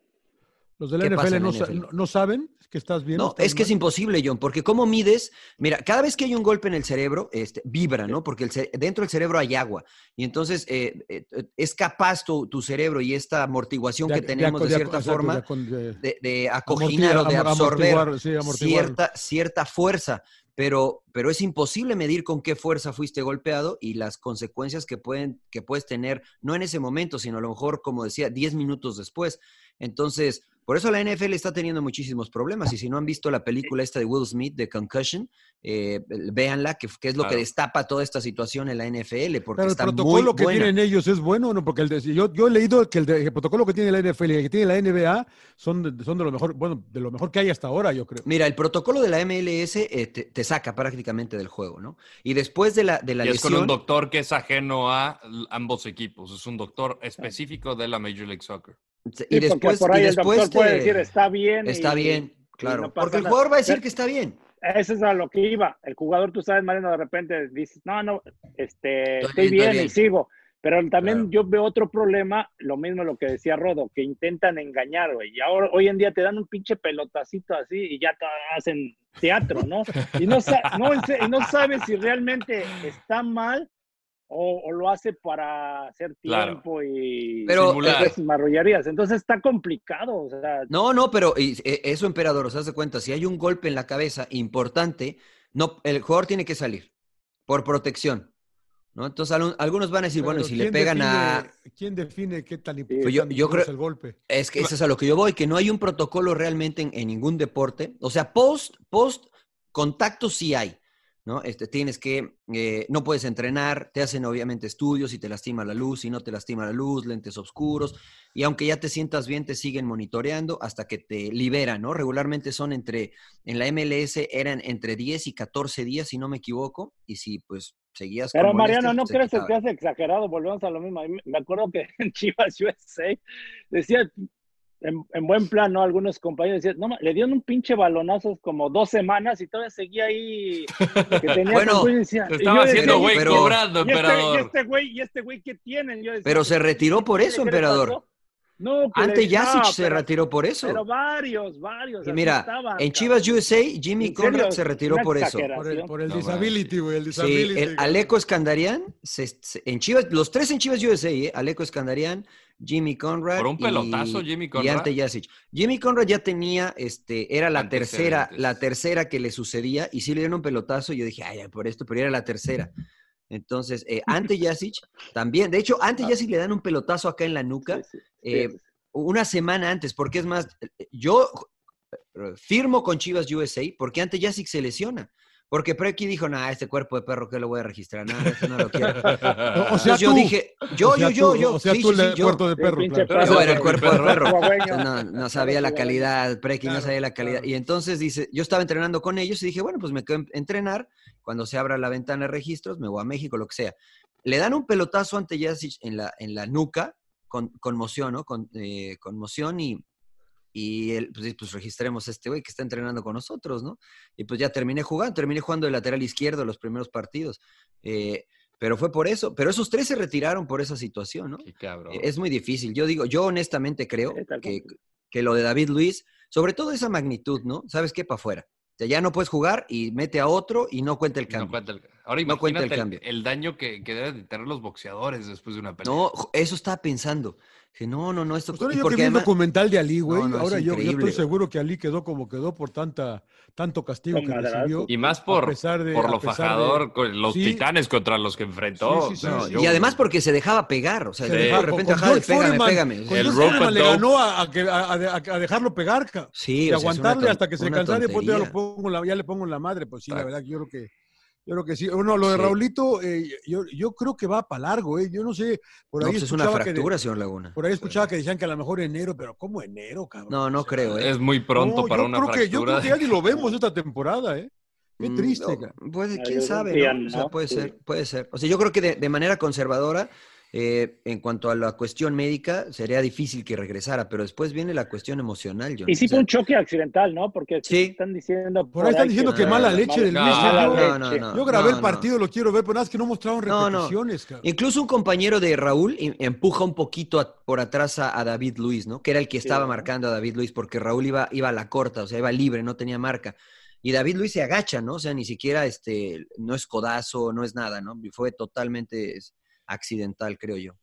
C: Los de la NFL no, no, saben que estás bien.
A: No, es que es imposible, John, porque ¿cómo mides? Mira, cada vez que hay un golpe en el cerebro, este, vibra, ¿no? Porque el dentro del cerebro hay agua. Y entonces eh, eh, es capaz tu, tu, cerebro y esta amortiguación que tenemos de, cierta forma de, de, acoginar o de absorber cierta, cierta fuerza. Pero, pero es imposible medir con qué fuerza fuiste golpeado y las consecuencias que, pueden, que puedes tener, no en ese momento, sino a lo mejor, como decía, 10 minutos después. Entonces, por eso la NFL está teniendo muchísimos problemas. Y si no han visto la película esta de Will Smith, de Concussion, eh, véanla, que, es lo que destapa toda esta situación en la NFL. Porque Pero el
C: protocolo que tienen ellos es bueno, ¿no? Porque el yo, yo, he leído que el, protocolo que tiene la NFL y el que tiene la NBA son de, son de lo mejor, bueno, de lo mejor que hay hasta ahora, yo creo.
A: Mira, el protocolo de la MLS eh, te, saca prácticamente del juego, ¿no? Y después de la, de la y
B: es con un doctor que es ajeno a ambos equipos. Es un doctor específico de la Major League Soccer
A: y después,
D: por ahí
A: el
D: después puede decir está bien.
A: Está bien, claro. porque el jugador va a decir que está bien.
D: Eso es a lo que iba. El jugador, tú sabes, Mariano, de repente dices, no, no, este, estoy, bien, y sigo. Pero también yo veo otro problema, lo mismo lo que decía Rodo, que intentan engañar, güey. Y ahora, hoy en día te dan un pinche pelotacito así y ya te hacen teatro, ¿no? Y no, no, y no sabes si realmente está mal o, lo hace para hacer tiempo y
A: pero,
D: marrullarías. Entonces está complicado. O sea,
A: no, no, pero e, eso, emperador, se hace cuenta, si hay un golpe en la cabeza importante, no, el jugador tiene que salir por protección. ¿no? Entonces algunos van a decir, bueno, si le pegan a...
C: ¿Quién define qué tan
A: importante yo, yo creo, es el golpe? Es que eso es a lo que yo voy, que no hay un protocolo realmente en, en ningún deporte. O sea, post, post contacto sí hay. ¿No? Este, tienes que, eh, no puedes entrenar, te hacen obviamente estudios y te lastima la luz, y no te lastima la luz, lentes oscuros, y aunque ya te sientas bien, te siguen monitoreando hasta que te liberan, ¿no? Regularmente son entre, en la MLS eran entre 10 y 14 días, si no me equivoco, y si pues seguías
D: Pero
A: con
D: Mariano,
A: molestias,
D: ¿no
A: pues,
D: crees que te hace exagerado? Volvemos a lo mismo. Me acuerdo que en Chivas USA decía, en, en buen plan, ¿no? Algunos compañeros decían, no, le dieron un pinche balonazo como dos semanas y todavía seguía ahí. Que tenía
A: Bueno,
D: y decía-
B: Te
D: y
B: estaba
D: yo decía,
B: haciendo
D: "¿Y
B: güey
D: este-
A: pero-
B: cobrando,
D: y este-
B: emperador.
D: Y este güey, ¿y este güey qué tienen? Yo decía,
A: Pero se retiró por
D: ¿qué
A: eso, emperador.
D: No, que
A: Ante
D: le-
A: Yasic
D: no,
A: se
D: pero-
A: retiró por eso.
D: Pero varios, varios.
A: Y mira,
D: estaban,
A: en
D: cabrón.
A: Chivas USA, Jimmy Conrad se retiró por eso.
C: Por el, por el
B: No
C: disability, güey, el
A: Sí, el Aleco Escandarian, se- se- en Chivas, los tres en Chivas USA, ¿eh? Aleco Escandarian, Jimmy Conrad.
B: Por un
A: y-
B: pelotazo, Jimmy
A: Y
B: Conrad.
A: Ante Yasic. Jimmy Conrad ya tenía, este, era la tercera, la tercera que le sucedía, y sí le dieron un pelotazo, y yo dije, ay, por esto, pero era la tercera. Entonces, eh, Ante Yasic también, de hecho, Ante Yasic le dan un pelotazo acá en la nuca,
D: Sí, sí,
A: eh,
D: sí.
A: una semana antes, porque es más, yo eh, firmo con Chivas USA porque antes Yasic se lesiona. Porque Preki dijo, nah, este cuerpo de perro que lo voy a registrar, nada, no lo quiero.
C: O sea,
A: Entonces yo
C: tú.
A: dije, yo,
C: O sea,
A: yo, yo, yo.
C: O sea,
A: sí,
C: tú
A: sí,
C: el
A: sí,
C: de
A: yo.
C: de perro.
A: Yo era el cuerpo de perro. No, no sabía la calidad, Preki no sabía la calidad.
C: claro.
A: Y entonces dice, yo estaba entrenando con ellos y dije, bueno, pues me quedo a entrenar. Cuando se abra la ventana de registros, me voy a México, lo que sea. Le dan un pelotazo ante Yasic en la, en la nuca, con conmoción, ¿no? Con, eh, conmoción y, y él, pues, pues registremos a este güey que está entrenando con nosotros, ¿no? Y pues ya terminé jugando, terminé jugando de lateral izquierdo los primeros partidos. Eh, pero fue por eso, pero esos tres se retiraron por esa situación, ¿no?
B: Qué cabrón.
A: Eh, Es muy difícil. Yo digo, yo honestamente creo que, que lo de David Luis, sobre todo esa magnitud, ¿no? ¿Sabes qué? Para afuera. O sea, ya no puedes jugar y mete a otro y no cuenta el
B: No
A: cambio.
B: cuenta el- Ahora
A: No cuenta el
B: imagínate el,
A: cambio.
B: el daño que, que deben de tener los boxeadores después de una pelea.
A: No, eso estaba pensando. Dije, no, no, no, esto...
C: Pues ahora
A: y
C: yo que
A: porque
C: vi un
A: además-
C: documental de Ali, güey.
A: No, no, es
C: ahora yo, yo estoy seguro que Ali quedó como quedó por tanta, tanto castigo que recibió.
B: Y más
C: a
B: por,
C: pesar de-
B: por
C: a
B: lo
C: pesar de-
B: fajador, con los
C: Sí.
B: titanes contra los que enfrentó.
C: Sí, sí, sí,
B: No, yo-
A: Y además porque se dejaba pegar, o sea,
C: Se
A: de
C: dejaba-
A: repente,
C: con
A: ajá, de pégame,
C: Foreman,
A: pégame.
C: con
B: El rope
C: le ganó a, a que- a- a- a dejarlo pegar, ca-
A: Sí,
C: y aguantarle hasta que se cansara y después ya, le pongo en la madre. Pues sí, la verdad que yo creo que yo creo que sí. Bueno, lo de
A: Sí.
C: Raulito, eh, yo, yo creo que va para largo, eh. Yo no sé, por
A: No,
C: ahí
A: pues es una
C: de-
A: fractura, señor Laguna.
C: por ahí escuchaba que decían que a lo mejor enero, pero ¿cómo enero, cabrón?
A: No, no
C: O sea,
A: creo, ¿eh?
B: Es muy pronto
C: no,
B: para una
C: creo que, Yo
B: fractura.
C: creo que ya ni lo vemos esta temporada, ¿eh? Qué
A: Mm,
C: triste,
A: no,
D: No,
A: quién sabe, ¿no? O sea,
D: no,
A: puede ser, puede ser. O sea, yo creo que de, de manera conservadora, eh, en cuanto a la cuestión médica, sería difícil que regresara, pero después viene la cuestión emocional, John.
D: Y sí
A: O sea,
D: fue un choque accidental, ¿no? Porque
A: Sí.
D: están diciendo.
C: Por ahí están diciendo
D: que
C: que mala
A: no,
C: leche del
B: no,
C: Luis.
D: mala
C: yo,
A: no, no,
C: grabé
A: no,
C: el
A: no.
C: partido, lo quiero ver, pero nada más que no mostraron
A: No, no.
C: repeticiones, cabrón.
A: Incluso un compañero de Raúl em- empuja un poquito a- por atrás a, a David Luis, ¿no? Que era el que estaba
D: ¿no?
A: marcando a David Luis, porque Raúl iba, iba a la corta, o sea, iba libre, no tenía marca. Y David Luis se agacha, ¿no? O sea, ni siquiera este, no es codazo, no es nada, ¿no? Fue totalmente es, accidental, creo yo.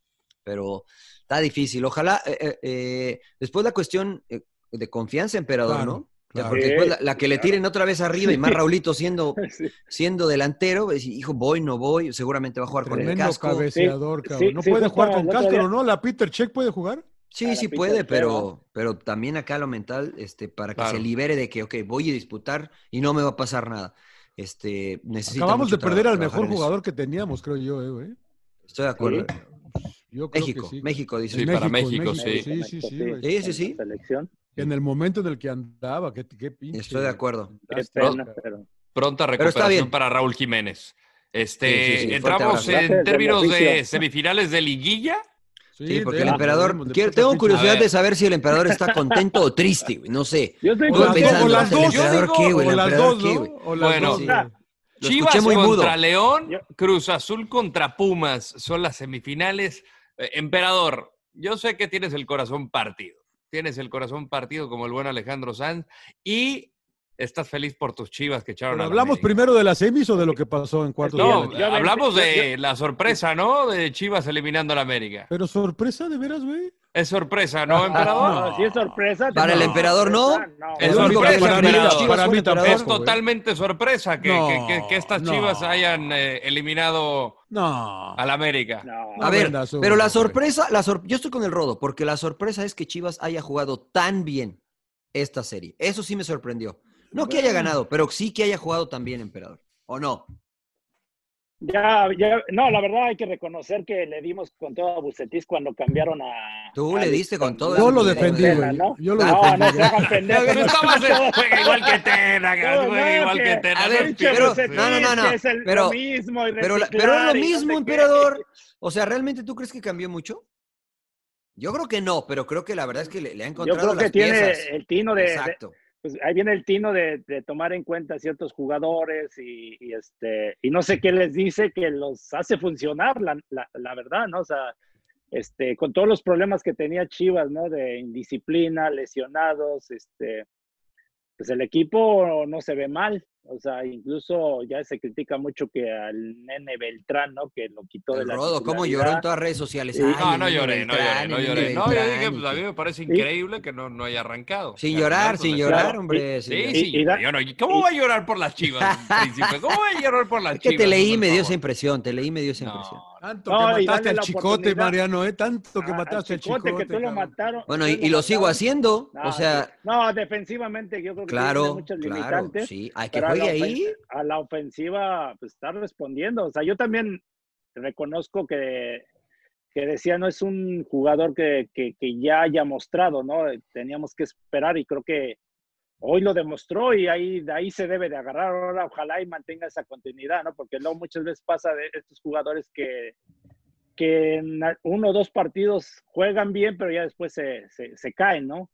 A: Pero está difícil. Ojalá, eh, eh, eh, después la cuestión eh, de confianza, emperador,
C: Claro,
A: ¿no?
C: Claro.
A: porque después la, la que le tiren otra vez arriba y más Raulito siendo,
D: Sí.
A: siendo delantero, pues, hijo, voy, no voy, seguramente va a jugar con el casco.
C: cabeceador,
D: Sí,
C: cabrón.
D: sí,
C: no
D: sí,
C: puede jugar con casco,
D: día-
C: ¿no? ¿La Peter Check puede jugar?
A: Sí,
D: a la
A: sí puede, pero, pero también acá lo mental, este, para que
B: Claro.
A: se libere de que, ok, voy a disputar y no me va a pasar nada. Este,
C: Acabamos de perder al mejor jugador que teníamos, creo yo, eh, güey.
A: Estoy de acuerdo.
C: Yo creo
A: México,
C: que sí.
A: México, dice.
B: Sí, para
C: en
B: México, sí.
C: Sí, sí, sí.
A: Sí, sí, sí.
D: Selección.
C: En el momento en el que andaba, qué, qué pinche.
A: Estoy de acuerdo.
D: Qué
C: lástima,
D: pena,
C: cabrón.
D: pero.
B: Pronta recuperación para Raúl Jiménez. Este,
A: Sí, sí, sí,
B: entramos en
D: Gracias,
B: términos de semifinales de liguilla.
A: Sí, porque
C: de-
A: el emperador. quiero- tengo curiosidad de saber si el emperador está contento o triste, güey. No sé.
D: Yo estoy
A: pensando,
C: las
A: ¿el
C: dos,
A: emperador
C: digo,
A: qué, güey?
C: o
A: ¿El
C: las
A: emperador
C: dos,
A: qué,
C: ¿no?
A: güey?
B: Bueno.
A: Lo
B: Chivas
A: mudo.
B: contra León, Cruz Azul contra Pumas son las semifinales. Eh, emperador, yo sé que tienes el corazón partido. Tienes el corazón partido como el buen Alejandro Sanz y estás feliz por tus Chivas que echaron
C: Pero
B: a la
C: hablamos
B: América.
C: primero de las semis o de lo que pasó en cuartos de
B: No, hablamos
D: ya-
B: de la sorpresa, ¿no? De Chivas eliminando a la América.
C: Pero sorpresa, de veras, güey.
B: Es sorpresa, ¿no, emperador?
D: No, si es sorpresa.
A: Para el emperador, no.
B: Es sorpresa. Es
C: güey.
B: totalmente sorpresa que,
C: No,
B: que- que- que estas
C: no.
B: Chivas hayan eh, eliminado
C: No.
B: a la América.
A: A ver, pero la sorpresa, la sor- yo estoy con el rodo, porque la sorpresa es que Chivas haya jugado tan bien esta serie. Eso sí me sorprendió. No que haya ganado, pero sí que haya jugado tan bien, emperador. ¿O no?
D: Ya, ya, no, la verdad hay que reconocer que le dimos con todo a Bucetis cuando cambiaron a.
A: Tú
D: a
A: le diste con todo.
C: Yo lo defendí, güey.
D: ¿no?
C: Yo lo
D: No,
C: defendí.
D: no se hagan pendejos.
B: No estabas igual que Tena,
D: No,
B: juega
D: no,
B: igual que
D: que-
B: Tena.
A: a ver,
B: no
A: pero- no, no, no, no,
D: es el-
A: pero-
D: lo mismo y
A: Pero, es lo
D: no
A: mismo, emperador. O sea, ¿realmente tú crees que cambió mucho? Yo creo que no, pero creo que la verdad es que le, le ha
D: Yo
A: encontrado
D: creo que
A: las
D: tiene
A: piezas.
D: el tino de, de-
A: Exacto.
D: Pues ahí viene el tino de, tomar en cuenta ciertos jugadores y, y, este y no sé qué les dice que los hace funcionar la, la, la verdad no o sea este con todos los problemas que tenía Chivas no de indisciplina lesionados este pues el equipo no se ve mal o sea incluso ya se critica mucho que al nene Beltrán no que lo quitó de
A: El
D: la
A: Rodo, ¿cómo lloró en todas las redes sociales?
D: Sí.
A: Ay,
B: No, no lloré, no lloré, no lloré. No, yo dije, pues a mí
A: que-
B: me parece increíble que no, no haya arrancado.
A: Sin
B: Que
A: llorar, sin
B: pues,
A: llorar,
D: Claro,
A: hombre.
B: Sí, sí.
D: y da-
B: yo no- ¿Cómo va a llorar por las chivas, príncipe? ¿Cómo va a llorar por las
A: Es que
B: chivas?
A: te leí y me dio esa impresión, te leí y me dio esa
B: No,
A: impresión.
C: Tanto que mataste al chicote. Mariano, ¿eh? Tanto que
D: a-
C: mataste al chicote.
D: que tú lo mataron
A: Bueno, y, lo sigo haciendo.
D: No,
A: o sea,
D: sí. no, defensivamente yo creo que tiene
A: claro,
D: limitantes.
A: sí. Hay que
D: a la
A: ahí.
D: A la ofensiva, pues está respondiendo. O sea, yo también reconozco que, que decía no es un jugador que, que, que ya haya mostrado, ¿no? Teníamos que esperar y creo que hoy lo demostró y ahí, de ahí se debe de agarrar. Ahora ojalá y mantenga esa continuidad, ¿no? Porque luego muchas veces pasa de estos jugadores que, que en uno o dos partidos juegan bien, pero ya después se, se, se caen, ¿no?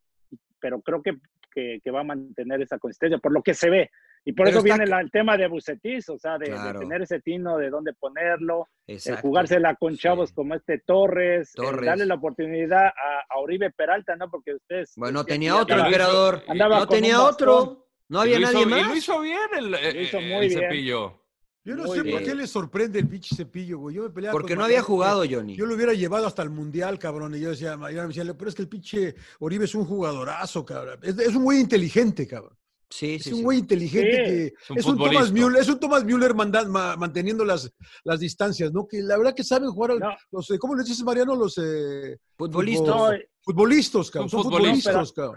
D: Pero creo que, que, que va a mantener esa consistencia, por lo que se ve. Y por
A: Pero
D: eso
A: está
D: viene la- el tema de Bucetis, o sea, de, tener ese tino de dónde ponerlo, de
A: Exacto.
D: jugársela con chavos
A: Sí.
D: como este Torres, el
A: Torres.
D: darle la oportunidad a, a Oribe Peralta, ¿no? Porque ustedes...
A: Bueno,
D: decían
A: tenía otro, emperador. No tenía otro. No había nadie
B: hizo-
A: más.
B: Y lo hizo bien el,
D: Lo hizo
B: el-
D: muy
B: el
D: bien.
B: cepillo.
C: Yo no
D: Muy
C: sé por qué le sorprende el pinche cepillo, güey. Yo me peleaba
A: Porque
C: con
A: no había jugado, Johnny.
C: Yo lo hubiera llevado hasta el Mundial, cabrón. Y yo decía, Mariano me decía, pero es que el pinche Oribe es un jugadorazo, cabrón. Es, es un güey inteligente, cabrón.
A: Sí,
C: Es
A: sí,
C: un
A: sí.
C: güey inteligente
D: Sí.
C: que
B: Es un
C: es un Thomas. Müller, es un Thomas Müller manda- ma- manteniendo las, las distancias, ¿no? Que la verdad que saben jugar al-
D: No.
C: los, eh, ¿cómo le dices, Mariano? Los eh,
A: Futbolistas.
C: Futbolistas, cabrón.
B: Son futbolistas,
C: cabrón.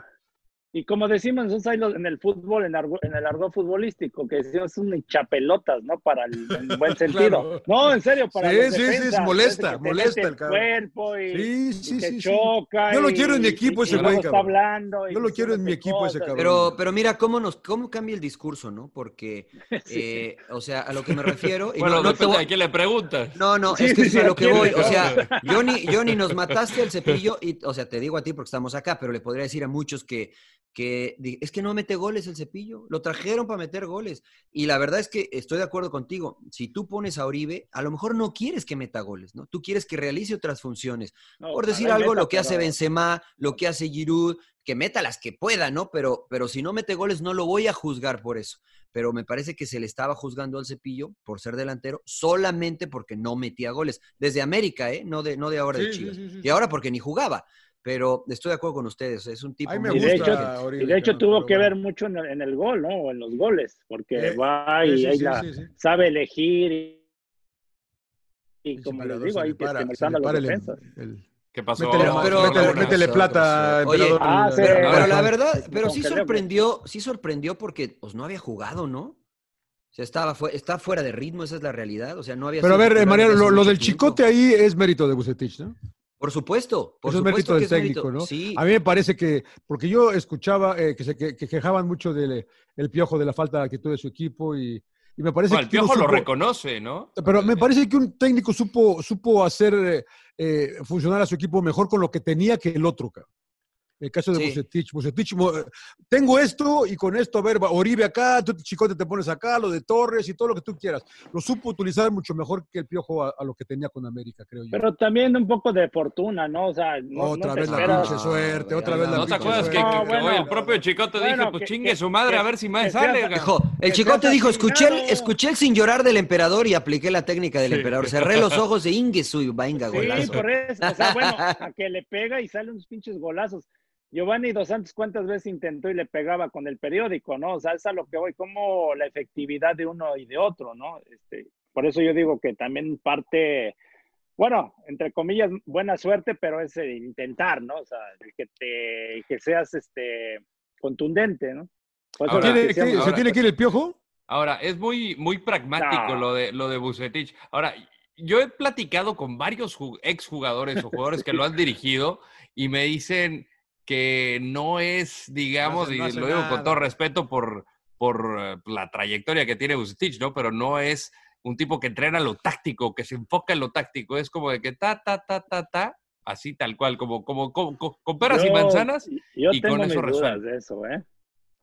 D: Y como decimos nosotros en el fútbol, en, argo- en el argot futbolístico, que decimos es un chapelotas, ¿no? Para el en buen sentido.
C: Claro.
D: No, en serio, para
C: Sí,
D: los
C: sí, sí, es
D: defensas,
C: molesta,
D: ese que
C: molesta el
D: el
C: cabrón.
D: cuerpo y,
C: Sí,
D: y
C: sí,
D: que
C: sí, sí.
D: choca.
C: Yo lo quiero en mi equipo
D: y
C: ese güey,
D: está
C: cabrón.
D: hablando.
C: Yo lo quiero en mi equipo ese
D: cosas.
C: cabrón.
A: Pero, pero mira cómo nos, cómo cambia el discurso, ¿no? Porque, eh, o sea, a lo que me refiero. y
B: Bueno,
A: no, no te voy-
B: de quién le preguntas.
A: No, no,
D: Sí,
A: es que
D: sí,
A: es a lo que
D: ¿a
A: voy. O sea, Johnny, Johnny, nos mataste al cepillo y, o sea, te digo a ti porque estamos acá, pero le podría decir a muchos que, que es que no mete goles el cepillo. Lo trajeron para meter goles. Y la verdad es que estoy de acuerdo contigo. Si tú pones a Oribe, a lo mejor no quieres que meta goles, ¿no? Tú quieres que realice otras funciones.
D: No,
A: Por decir algo,
D: meta,
A: lo que hace
D: pero-
A: Benzema, lo que hace Giroud, que meta las que pueda, ¿no? Pero, pero si no mete goles, no lo voy a juzgar por eso. Pero me parece que se le estaba juzgando al cepillo por ser delantero solamente porque no metía goles. Desde América, ¿eh? No de, no de ahora de
C: Sí,
A: Chivas.
C: sí, sí,
A: Y ahora porque ni jugaba. Pero estoy de acuerdo con ustedes. Es un tipo
C: Ay, me
A: muy
D: Y de
C: gusta
D: hecho,
A: inteligente.
C: Oribe,
D: y de hecho tuvo que
C: bueno.
D: ver mucho en el, en el gol, ¿no? O en los goles, porque
C: Eh,
D: va y
C: sí,
D: ahí
C: sí,
D: la,
C: sí, sí.
D: sabe elegir y, como les digo, ahí
C: para-
D: que
C: se
D: los
C: el-
D: defensas.
C: el-
B: ¿Qué pasó?
C: Métele,
A: No, pero-
C: métele-
A: ¿qué
C: métele
A: pasó?
C: plata,
D: ah.
A: Pero, la verdad, pero sí sorprendió, sí sorprendió porque pues, no había jugado, ¿no? O sea, estaba fue- está fuera de ritmo, esa es la realidad. O sea, no había
C: Pero a ver, eh, Mariano, lo, del
A: tiempo.
C: chicote ahí es mérito de Bucetich, ¿no?
A: Por supuesto, por
C: Eso es mérito
A: supuesto
C: del
A: que es mérito.
C: técnico, ¿no?
A: Sí,
C: A mí me parece que, porque yo escuchaba eh, que se que, que quejaban mucho del el piojo de la falta de actitud de su equipo y, y me parece
B: Bueno, el
C: que uno
B: Piojo lo reconoce, ¿no?
C: Pero me parece que un técnico supo, supo hacer eh, eh, funcionar a su equipo mejor con lo que tenía que el otro, El caso de
A: Sí.
C: Bucetich. Bucetich, eh, tengo esto y con esto, a ver, va, Oribe acá, tú Chicote te pones acá, lo de Torres y todo lo que tú quieras. Lo supo utilizar mucho mejor que el Piojo a, a lo que tenía con América, creo yo.
D: Pero también un poco de fortuna, ¿no? O sea, no,
C: otra
D: no te
C: vez la pinche suerte, otra vez la
B: ¿No te
C: pinche
B: acuerdas que,
D: No, bueno.
B: el propio Chicote
D: Bueno,
B: dijo, pues
D: que-
B: chingue
D: que-
B: su madre,
D: que-
B: a ver si más sale?
D: sea-
B: cabrón"?
A: Dijo, el chicote dijo, escuché el, escuché el sin llorar del emperador y apliqué la técnica del emperador. Cerré los ojos de Ingesu y venga,
D: Sí,
A: golazo.
D: por eso. O sea, bueno, a que le pega y salen unos pinches golazos. Giovanni Dos Santos, ¿cuántas veces intentó y le pegaba con el periódico, no? O sea, es a lo que voy, como la efectividad de uno y de otro, ¿no? Este, por eso yo digo que también parte, bueno, entre comillas, buena suerte, pero es el intentar, ¿no? O sea, el que te, que seas este contundente, ¿no? Por eso
B: Ahora-
C: ¿Tiene
D: decíamos-
C: que- ¿Se
B: ahora-
C: tiene que ir el Piojo?
B: Ahora, es muy, muy pragmático
D: No.
B: lo de lo de Bucetich. Ahora, yo he platicado con varios ju- exjugadores o jugadores que lo han dirigido y me dicen que no es, digamos,
C: no
B: y lo digo con todo respeto por, por eh, la trayectoria que tiene Bucetich, ¿no? Pero no es un tipo que entrena lo táctico, que se enfoca en lo táctico. Es como de que ta, ta, ta, ta, ta, así tal cual, como, como, como- como- con peras y manzanas.
D: Yo
B: y
D: tengo
B: con
D: mis
B: eso
D: dudas
B: resuelve.
D: de eso, ¿eh?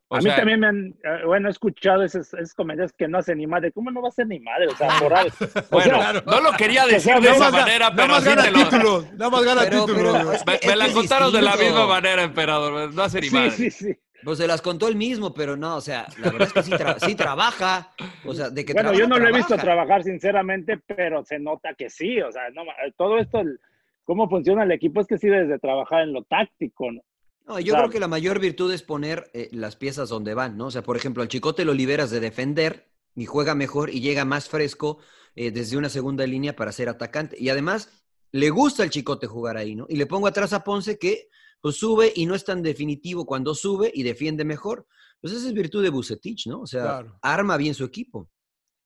B: O
D: a
B: sea,
D: mí también me han, eh, bueno, he escuchado esos, esos comentarios que no hacen ni madre. ¿Cómo no va a ser ni madre? O sea, por algo. O
B: Bueno,
D: sea,
B: no lo quería
D: o
B: decir
D: sea,
B: de esa manera, pero
C: más
B: sí
C: gana
B: te lo...
C: títulos, nada más gana
A: Pero-
C: títulos.
A: pero es que-
B: Me, me la contaron de la misma manera, emperador. No hace ni
D: sí,
B: madre.
D: sí, sí.
A: Pues se las contó él mismo, pero no, o sea, la verdad es que sí, tra- sí trabaja. O sea, de que
D: Bueno,
A: trabaja,
D: yo no lo he visto
A: trabaja.
D: trabajar sinceramente, pero se nota que sí. O sea, no, todo esto, el- cómo funciona el equipo es que sí desde trabajar en lo táctico. ¿no?
A: No, yo creo que la mayor virtud es poner eh, las piezas donde van, ¿no? O sea, por ejemplo, al Chicote lo liberas de defender y juega mejor y llega más fresco eh, desde una segunda línea para ser atacante. Y además, le gusta al Chicote jugar ahí, ¿no? Y le pongo atrás a Ponce que pues sube y no es tan definitivo cuando sube y defiende mejor. Pues esa es virtud de Bucetich, ¿no? O sea,
C: Claro.
A: arma bien su equipo.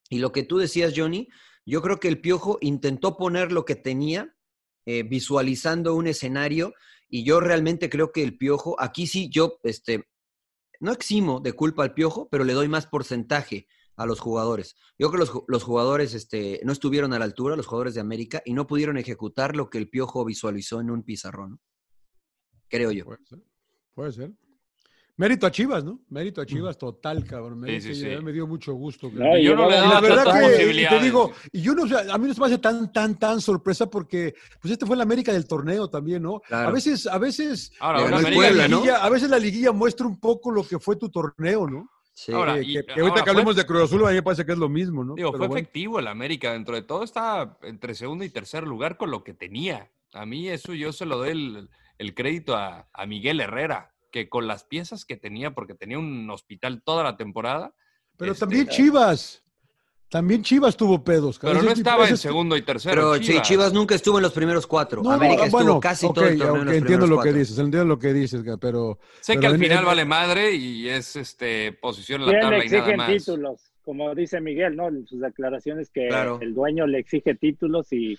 A: Y lo que tú decías, Johnny, yo creo que el Piojo intentó poner lo que tenía, eh, visualizando un escenario, y yo realmente creo que el Piojo, aquí sí yo, este, no eximo de culpa al Piojo, pero le doy más porcentaje a los jugadores. Yo creo que los, los jugadores este, no estuvieron a la altura, los jugadores de América, y no pudieron ejecutar lo que el Piojo visualizó en un pizarrón. Creo yo.
C: Puede ser. Puede ser. Mérito a Chivas, ¿no? Mérito a Chivas total, cabrón. Mérito,
B: sí, sí.
C: verdad me dio mucho gusto.
D: No,
B: yo no le
C: Y la
B: daba
C: verdad que, y te digo, y yo no, o sea, a mí no se me hace tan, tan, tan sorpresa porque, pues este fue la América del torneo también, ¿no?
A: Claro.
C: A veces, a veces,
B: Ahora, América
A: Puebla, ¿no?
C: liguilla- a veces la liguilla muestra un poco lo que fue tu torneo, ¿no?
A: Sí.
B: Ahora,
C: Que-
B: y-
C: que, que
B: ahora
C: ahorita que
B: fue-
C: hablemos de Cruz Azul, a mí me parece que es lo mismo, ¿no?
B: Digo,
C: Pero
B: fue
C: bueno.
B: efectivo el América. Dentro de todo está entre segundo y tercer lugar con lo que tenía. A mí eso yo se lo doy el, el crédito a, a Miguel Herrera, que con las piezas que tenía, porque tenía un hospital toda la temporada.
C: Pero
B: este,
C: también Chivas. También Chivas tuvo pedos. cabrón.
B: Pero no estaba en segundo y tercero.
A: Pero sí,
B: Chivas.
A: Chivas nunca estuvo en los primeros cuatro.
C: No, no,
A: América estuvo
C: bueno,
A: casi todo el torneo en
C: ok,
A: los
C: entiendo
A: primeros
C: lo que dices, entiendo lo que dices, pero...
B: Sé
C: pero
B: que al
C: en-
B: final
C: en-
B: vale madre y es este posición en la
D: ¿Quién le
B: tabla y nada
D: exigen
B: más.
D: títulos? Como dice Miguel, ¿no? En sus declaraciones que
A: Claro.
D: el dueño le exige títulos y,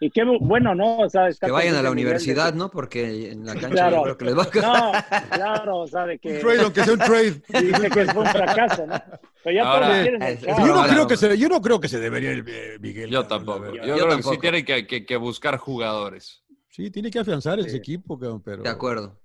D: y qué bu- bueno, ¿no? O sea, está
A: Que vayan a la
D: ese nivel de-
A: universidad, ¿no? Porque en la cancha
D: Claro.
A: yo creo que les va a
D: No, claro, o sea, de que
C: Un trade, aunque sea un trade.
D: dice que fue un fracaso, ¿no? Pero ya
B: Ahora-
D: quieren echar.
C: Yo no,
A: Ahora-
C: creo que se, yo no creo que se debería ir eh, Miguel.
B: Yo tampoco. Yo,
A: Yo
B: creo que
A: tampoco.
B: sí tiene que, que- que buscar jugadores.
C: Sí, tiene que afianzar ese
D: Sí.
C: equipo, cabrón, pero...
A: De acuerdo.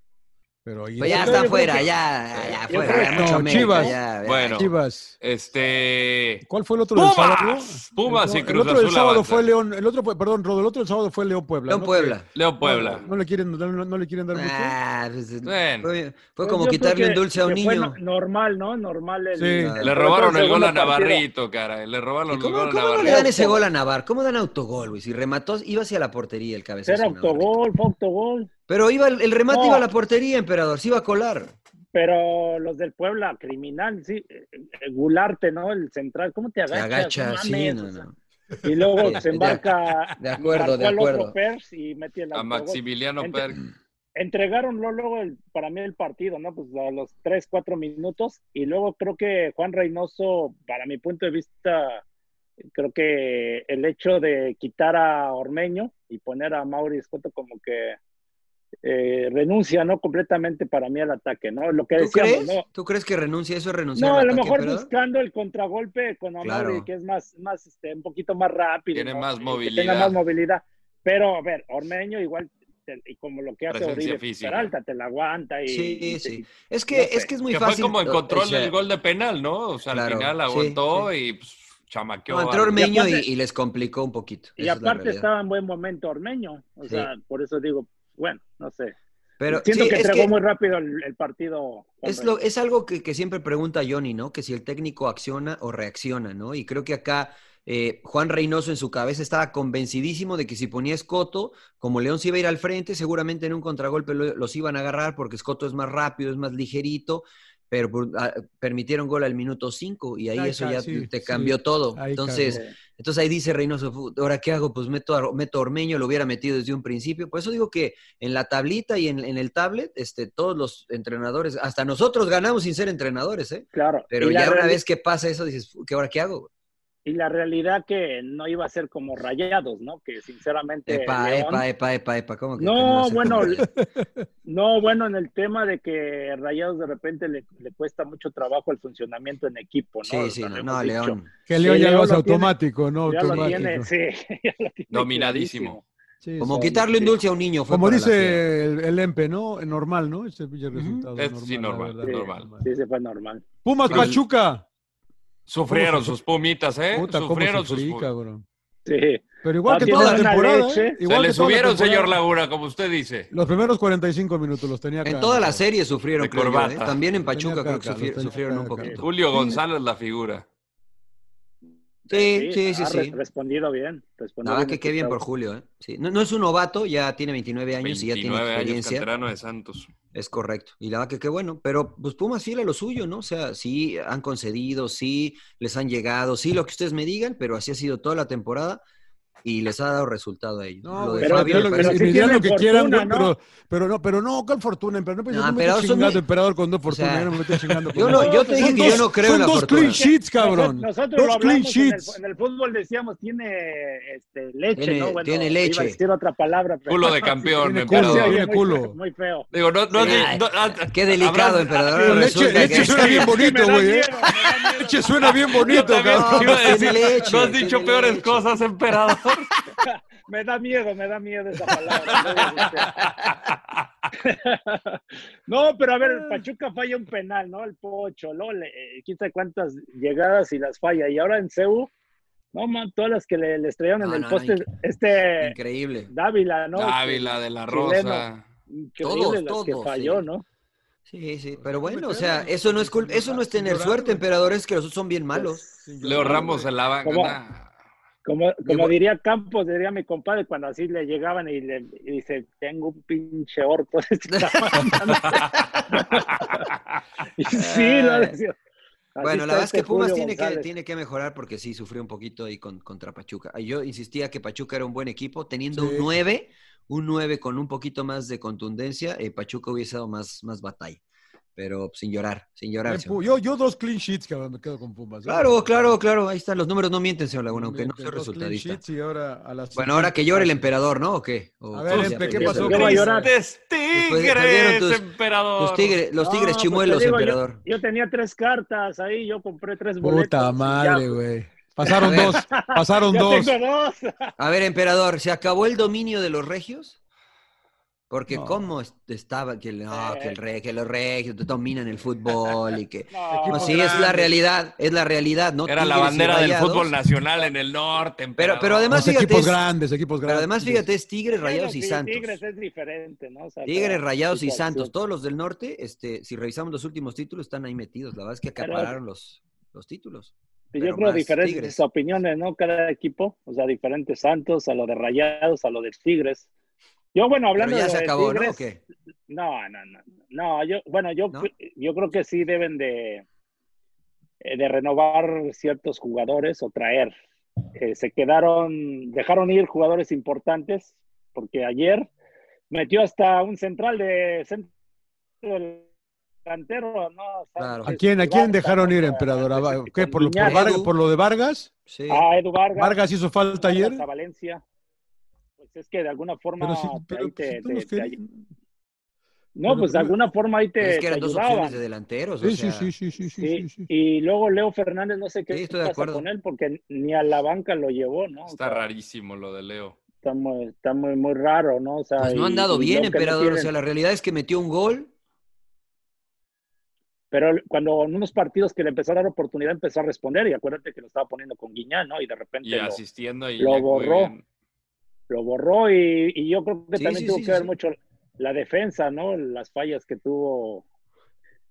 C: Pero ahí
A: Pues ya está afuera,
D: que-
A: ya, ya,
D: yo
A: afuera,
D: creo
A: ya
D: que-
A: mucho
C: No,
A: América,
C: Chivas.
A: ya, ya.
B: Bueno.
C: Chivas.
B: Este.
C: ¿Cuál fue el otro del sábado?
B: Pumas. Pumas y
C: el
B: Cruz
C: otro del
B: Azul
C: sábado
B: avanzan.
C: fue León, el otro fue, perdón, Rodo, el otro del sábado fue León Puebla.
A: León
C: ¿no?
A: Puebla.
B: León
C: Que-
B: Puebla.
C: No, no le quieren, no, no le quieren dar mucho.
A: Ah, pues,
B: Bueno.
A: fue, fue
D: Pues
A: como quitarle un
D: que-
A: dulce a un
D: que fue
A: niño.
D: no- normal, ¿no? Normal. El,
C: Sí.
B: Le robaron el gol a. Navarrito, cara. Le robaron
A: ¿Y
B: el
A: ¿Cómo,
B: gol a
A: cómo no le dan ese gol a Navar? ¿Cómo dan autogol, güey? Si remató, iba hacia la portería el cabezazo.
D: Era autogol, fue autogol.
A: Pero iba, el el remate
D: No.
A: iba a la portería, emperador. Se iba a colar.
D: Pero los del Puebla, criminal, sí. eh, Gularte, ¿no? El central, ¿cómo te
A: Se
D: agachas?
A: agacha,
D: No
A: sí,
D: mames,
A: no,
D: o sea.
A: no.
D: Y luego se embarca.
A: de acuerdo, de acuerdo.
D: Pers y metió el
B: A. Maximiliano
D: Entre-
B: Per.
D: entregaron lo- luego el, para mí el partido, ¿no? Pues a los 3, 4 minutos y luego creo que Juan Reynoso, para mi punto de vista, creo que el hecho de quitar a Ormeño y poner a Mauri Escoto como que eh, renuncia, ¿no? Completamente para mí al ataque, ¿no? Lo que
A: ¿Tú
D: decíamos,
A: crees?
D: ¿no?
A: ¿Tú crees que renuncia eso es renunciar
D: No,
A: al
D: a lo
A: ataque,
D: mejor buscando el contragolpe con Amauri,
A: Claro.
D: que es más, más este, un poquito más rápido.
B: Tiene
D: ¿no?
B: más movilidad.
D: tenga más movilidad. Pero, a ver, Ormeño igual, te- y como lo que hace Oribe. Peralta, te la aguanta y...
A: Sí,
D: y-
A: sí. Es
D: no
A: que,
D: sé.
A: es que es muy
B: que
A: fácil.
B: fue como en control
A: o sea,
B: del gol de penal, ¿no? O sea, al final
A: sí,
B: aguantó y pues, chamaqueó.
A: No, entró Ormeño
D: Y
A: y,
D: aparte-
A: y les complicó un poquito.
D: Y
A: Esa
D: aparte estaba en buen momento Ormeño. O
A: Sí.
D: sea, por eso digo, bueno, no sé.
A: Pero
D: Siento
A: sí,
D: que entregó muy rápido el, el partido.
A: Es, lo, es algo que, que siempre pregunta Johnny, ¿no? Que si el técnico acciona o reacciona, ¿no? Y creo que acá eh, Juan Reynoso en su cabeza estaba convencidísimo de que si ponía Escoto, como León se iba a ir al frente, seguramente en un contragolpe lo- los iban a agarrar porque Escoto es más rápido, es más ligerito. Pero ah, permitieron gol al minuto 5 y ahí
C: Ahí
A: eso ya
C: sí,
A: te
C: sí.
A: cambió todo.
C: Ahí
A: Entonces, entonces ahí dice Reynoso, "Fu- ¿ahora qué hago? Pues meto a, meto a Ormeño, lo hubiera metido desde un principio. Por eso digo que en la tablita y en, en el tablet, este, todos los entrenadores, hasta nosotros ganamos sin ser entrenadores, ¿eh?
D: Claro.
A: Pero ya una vez que pasa eso, dices, "Fu, ¿qué ahora qué hago?
D: Y la realidad que no iba a ser como rayados, ¿no? Que sinceramente.
A: Epa,
D: León-
A: epa, epa, epa, epa, ¿cómo que no
D: bueno,
A: como-
D: no, bueno, en el tema de que Rayados de repente le, le cuesta mucho trabajo el funcionamiento en equipo, ¿no?
A: Sí, sí, no, no. León.
C: Que León
D: Sí,
C: ya lo
D: tiene-
C: automático, ¿no?
D: Ya lo
C: Automático.
D: tiene, sí, ya lo tiene
B: Dominadísimo.
C: Sí,
A: Como
C: sí.
A: quitarle un
D: sí.
A: dulce a un niño. Fue
C: Como dice el, el Empe, ¿no? Normal, ¿no? Ese resultado.
B: Es- sí,
C: la
B: normal,
C: verdad.
B: normal.
D: Sí, se fue normal.
C: Pumas
B: Sí.
C: Pachuca.
B: Sufrieron
C: ¿Cómo se-
B: sus pumitas, ¿eh?
C: Puta,
B: Sufrieron sus
C: sufrí,
B: pu-
C: cabrón.
D: Sí.
C: Pero igual que toda la temporada,
D: leche.
C: ¿eh?
B: Se le
C: la
B: subieron, señor. Laguna, como usted dice.
C: Los primeros 45 minutos los tenía acá.
A: En toda la serie sufrieron, creo yo. ¿eh? También en Pachuca creo que sufrieron un
C: acá.
A: poquito.
B: Julio González, la figura.
A: Sí, sí, sí,
D: ha
A: sí.
D: re- respondido bien. Bien
A: que qué bien por
D: este
A: Julio, ¿eh? Sí. No, no es un novato, ya tiene 29 años y ya tiene
B: 29 años,
A: experiencia.
B: canterano de Santos.
A: Es correcto. Y la verdad que qué bueno. Pero pues Pumas fiel a lo suyo, ¿no? O sea, sí han concedido, sí les han llegado, sí lo que ustedes me digan, pero así ha sido toda la temporada y les ha dado resultado a ellos.
C: No,
A: Lo de
C: güey,
D: Pero-
A: Fabio
C: pero,
D: sí
C: lo que
D: fortuna, ¿no?
C: pero, pero no, pero no, ¿cuál fortuna? Pero no, pues,
A: No,
C: yo no me
A: pero
C: estoy
A: son
C: chingando, emperador, con dos fortunas.
A: sea,
C: yo no me estoy chingando
A: yo
C: con
A: no-
C: nada.
A: yo te dije
C: Son
A: que yo
C: dos-
A: no creo en la
C: dos
A: fortuna.
C: clean sheets, cabrón.
D: Nosotros,
C: dos
D: lo
C: clean
D: hablamos en el,
C: sheets.
D: en el fútbol, decíamos, tiene este, leche,
A: Tiene-
D: ¿no? Bueno,
A: tiene
D: Iba
A: leche.
D: a decir otra palabra. pero-
B: Culo de campeón,
C: Tiene culo, tiene
D: muy
C: culo.
D: feo, Muy feo.
B: Digo, no, no, no, ah,
A: Qué delicado, emperador.
C: Leche, suena bien bonito, güey. Leche suena bien bonito, cabrón.
B: no has dicho peores cosas, emperador.
D: Me da miedo, me da miedo esa palabra. No, pero a ver, Pachuca falla un penal, ¿no? El Pocho, ¿no? Le, eh, quién sabe cuántas llegadas y las falla. Y ahora en CEU, no, man, todas las que le, le estrellaron
A: No,
D: en el
A: no,
D: poste,
A: inc-
D: este
A: Increíble.
D: Dávila, ¿no?
B: Dávila de la
D: Chileno.
B: Rosa.
D: Increíble
A: Todos,
D: las que
A: todos,
D: falló,
A: sí.
D: ¿no?
A: Sí, sí, pero bueno, o sea, eso no es culpa, eso no es tener suerte, emperador, es que los otros son bien malos.
B: Leo Ramos en la banca.
D: ¿Cómo?
B: nah.
D: Como, como diría Campos, diría mi compadre, cuando así le llegaban y le y dice, tengo un pinche orto. este tamaño". y sí, lo decía. Así
A: Bueno, la verdad es
D: este
A: que Pumas
D: Julio
A: tiene que, tiene que mejorar porque sí sufrió un poquito ahí con, contra Pachuca. Yo insistía que Pachuca era un buen equipo, teniendo
C: Sí.
A: un 9, un 9 con un poquito más de contundencia, eh, Pachuca hubiese dado más, más batalla. Pero sin llorar, sin llorar.
C: Yo, yo dos clean sheets, cabrón, me quedo con Pumas. ¿eh?
A: Claro, claro, claro, ahí están, los números no mienten, señor Laguna, aunque no
C: clean
A: resultadista.
C: sheets y ahora a las
A: Bueno, ahora que llore el emperador, ¿no? ¿O qué? ¿O
C: A ver, Empe, ¿qué pasó?
D: ¿Qué va a llorar?
B: Tigres,
A: tus-
B: emperador.
A: Los tigres, los
D: No,
A: tigres
D: pues te
A: chimuelos,
D: digo,
A: emperador.
D: Yo, tenía tres cartas ahí, yo compré tres boletos.
C: Puta madre,
D: ya,
C: güey. Pasaron dos, pasaron dos.
A: A ver, emperador, ¿se acabó el dominio de los regios? Porque
C: No.
A: cómo est- estaba que, el- no, que, el
D: Eh.
A: re- que los regios dominan el fútbol y que...
D: No,
A: Pues sí, es la realidad, es la realidad, ¿no?
B: Era la
A: Tigres
B: bandera del fútbol nacional en el norte,
A: Pero,
B: emperador.
A: pero además,
C: Los
A: fíjate,
C: equipos
A: es-
C: grandes, equipos
A: pero
C: grandes.
A: además, fíjate, es Tigres, Rayados y Santos.
D: Tigres es diferente, ¿no? O sea,
A: Tigres, Rayados y. Santos, todos los del norte, este, si revisamos los últimos títulos, están ahí metidos. La verdad es que
D: Pero-
A: acapararon los, los títulos.
D: Y
A: pero
D: yo creo diferentes
A: Tigres.
D: opiniones, ¿no? Cada equipo, o sea, diferentes Santos, a lo de Rayados, a lo de Tigres. Yo, bueno,
A: Pero
D: hablando
A: ya
D: de
A: se ¿no? ¿O qué?
D: No, no, no. No, yo, bueno, yo,
A: ¿No?
D: yo creo que sí deben de, eh, de renovar ciertos jugadores o traer. Eh, se quedaron, dejaron ir jugadores importantes, porque ayer metió hasta un central de centro delantero, ¿no? O sea,
A: Claro.
C: ¿A quién, a quién dejaron ir, emperador? ¿A-
D: a-
C: ¿Qué? ¿Por lo, por,
D: Guiñac,
C: Vargas-
A: Edu.
C: por lo de Vargas?
A: Sí.
D: A Edu Vargas.
C: ¿Vargas hizo falta ayer?
D: A Valencia. Pues es que de alguna forma
C: Pero sí, pero
D: ahí te-
C: pues,
D: te- te- no,
C: pero-
D: pues de alguna forma ahí te,
A: es que eran
D: te
A: dos opciones de delanteros. o
C: Sí, sí,
A: sea,
C: sí, sí, sí, sí,
D: Sí,
C: sí, sí.
D: Y luego Leo Fernández, no sé qué
A: Sí, estoy de
D: pasa
A: acuerdo.
D: con él, porque ni a la banca lo llevó, ¿no? O
B: Está
D: sea,
B: rarísimo lo de Leo.
D: Está muy, está muy, muy raro, ¿no? O sea,
A: Pues no han
D: y-
A: dado
D: y
A: bien,
D: no
A: emperador. O sea, la realidad es que metió un gol.
D: Pero cuando en unos partidos que le empezó a dar oportunidad, empezó a responder, y acuérdate que lo estaba poniendo con Guiñán, ¿no? Y de repente
B: Y
D: lo,
B: asistiendo y
D: lo borró. Lo borró, y, y yo creo que
A: Sí,
D: también
A: sí,
D: tuvo
A: sí,
D: que
A: sí,
D: ver mucho la defensa, ¿no? Las fallas que tuvo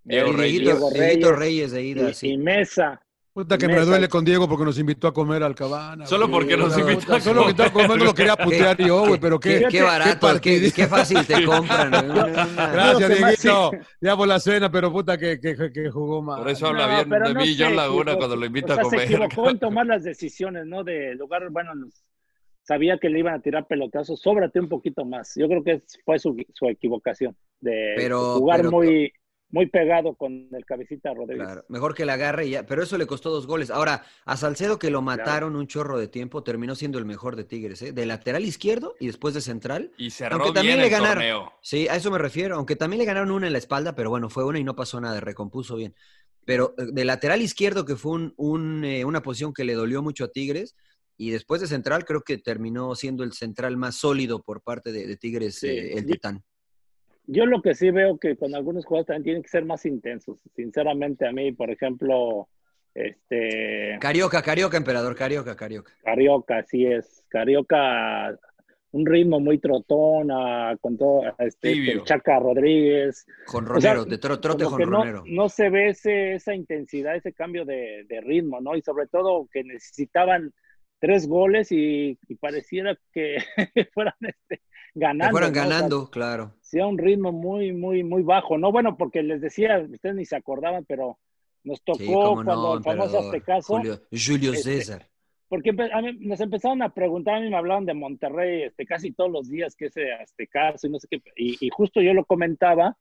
B: Diego
A: y
B: Reyes.
D: Diego Reyes
A: Reyes de ida,
D: y,
A: sí.
D: y Mesa.
C: Puta que me duele con Diego porque nos invitó a comer al cabana.
B: Solo
C: güey.
B: porque nos
C: Puta,
B: invitó a
C: Solo
B: comer.
C: invitó a comer, no lo quería putear yo, güey, pero
A: Qué,
C: qué.
A: qué barato, qué, qué fácil te compran.
C: Gracias, Dieguito. Ya por la cena, pero puta que, que, que jugó mal.
B: Por eso habla
D: No,
B: bien de
D: no
B: mí, John Laguna,
D: equivocó.
B: cuando lo invita
D: O sea,
B: a comer.
D: Se equivocó en tomar las decisiones, ¿no? De lugar, bueno, nos- sabía que le iban a tirar pelotazos, sóbrate un poquito más. Yo creo que es- fue su, su equivocación de
A: Pero-
D: jugar
A: pero-
D: muy, muy pegado con el cabecita Rodríguez.
A: Claro, mejor que la agarre y ya. Pero eso le costó dos goles. Ahora, a Salcedo que lo mataron un chorro de tiempo, terminó siendo el mejor de Tigres, ¿eh? De lateral izquierdo y después de central.
B: Y cerró
A: Aunque
B: bien
A: también le
B: el
A: ganaron.
B: torneo.
A: Sí, a eso me refiero. Aunque también le ganaron una en la espalda, pero bueno, fue una y no pasó nada, recompuso bien. Pero eh, de lateral izquierdo, que fue un, un, eh, una posición que le dolió mucho a Tigres, y después de central, creo que terminó siendo el central más sólido por parte de, de Tigres,
D: Sí.
A: eh, el Titán.
D: Yo lo que sí veo que con algunos jugadores también tienen que ser más intensos. Sinceramente, a mí, por ejemplo, este
A: Carioca, Carioca, emperador, Carioca, Carioca.
D: Carioca, así es. Carioca, un ritmo muy trotón, ah, con todo, este, Chaca Rodríguez.
A: Jonronero,
D: O sea,
A: de tro- trote
D: como que no, se ve ese, esa intensidad, ese cambio de, de ritmo, ¿no? Y sobre todo que necesitaban tres goles y, y pareciera que fueran este, ganando.
A: Que fueran
D: ¿no? O sea,
A: ganando, claro.
D: sí, a un ritmo muy, muy, muy bajo, ¿no? Bueno, porque les decía, ustedes ni se acordaban, pero nos tocó
A: Sí,
D: cuando
A: no,
D: el famoso. Aztecaso,
A: Julio, Julio
D: este,
A: César.
D: porque a mí- nos empezaron a preguntar, a mí me hablaban de Monterrey este, casi todos los días, que ese Aztecaso y no sé qué, y, y justo yo lo comentaba,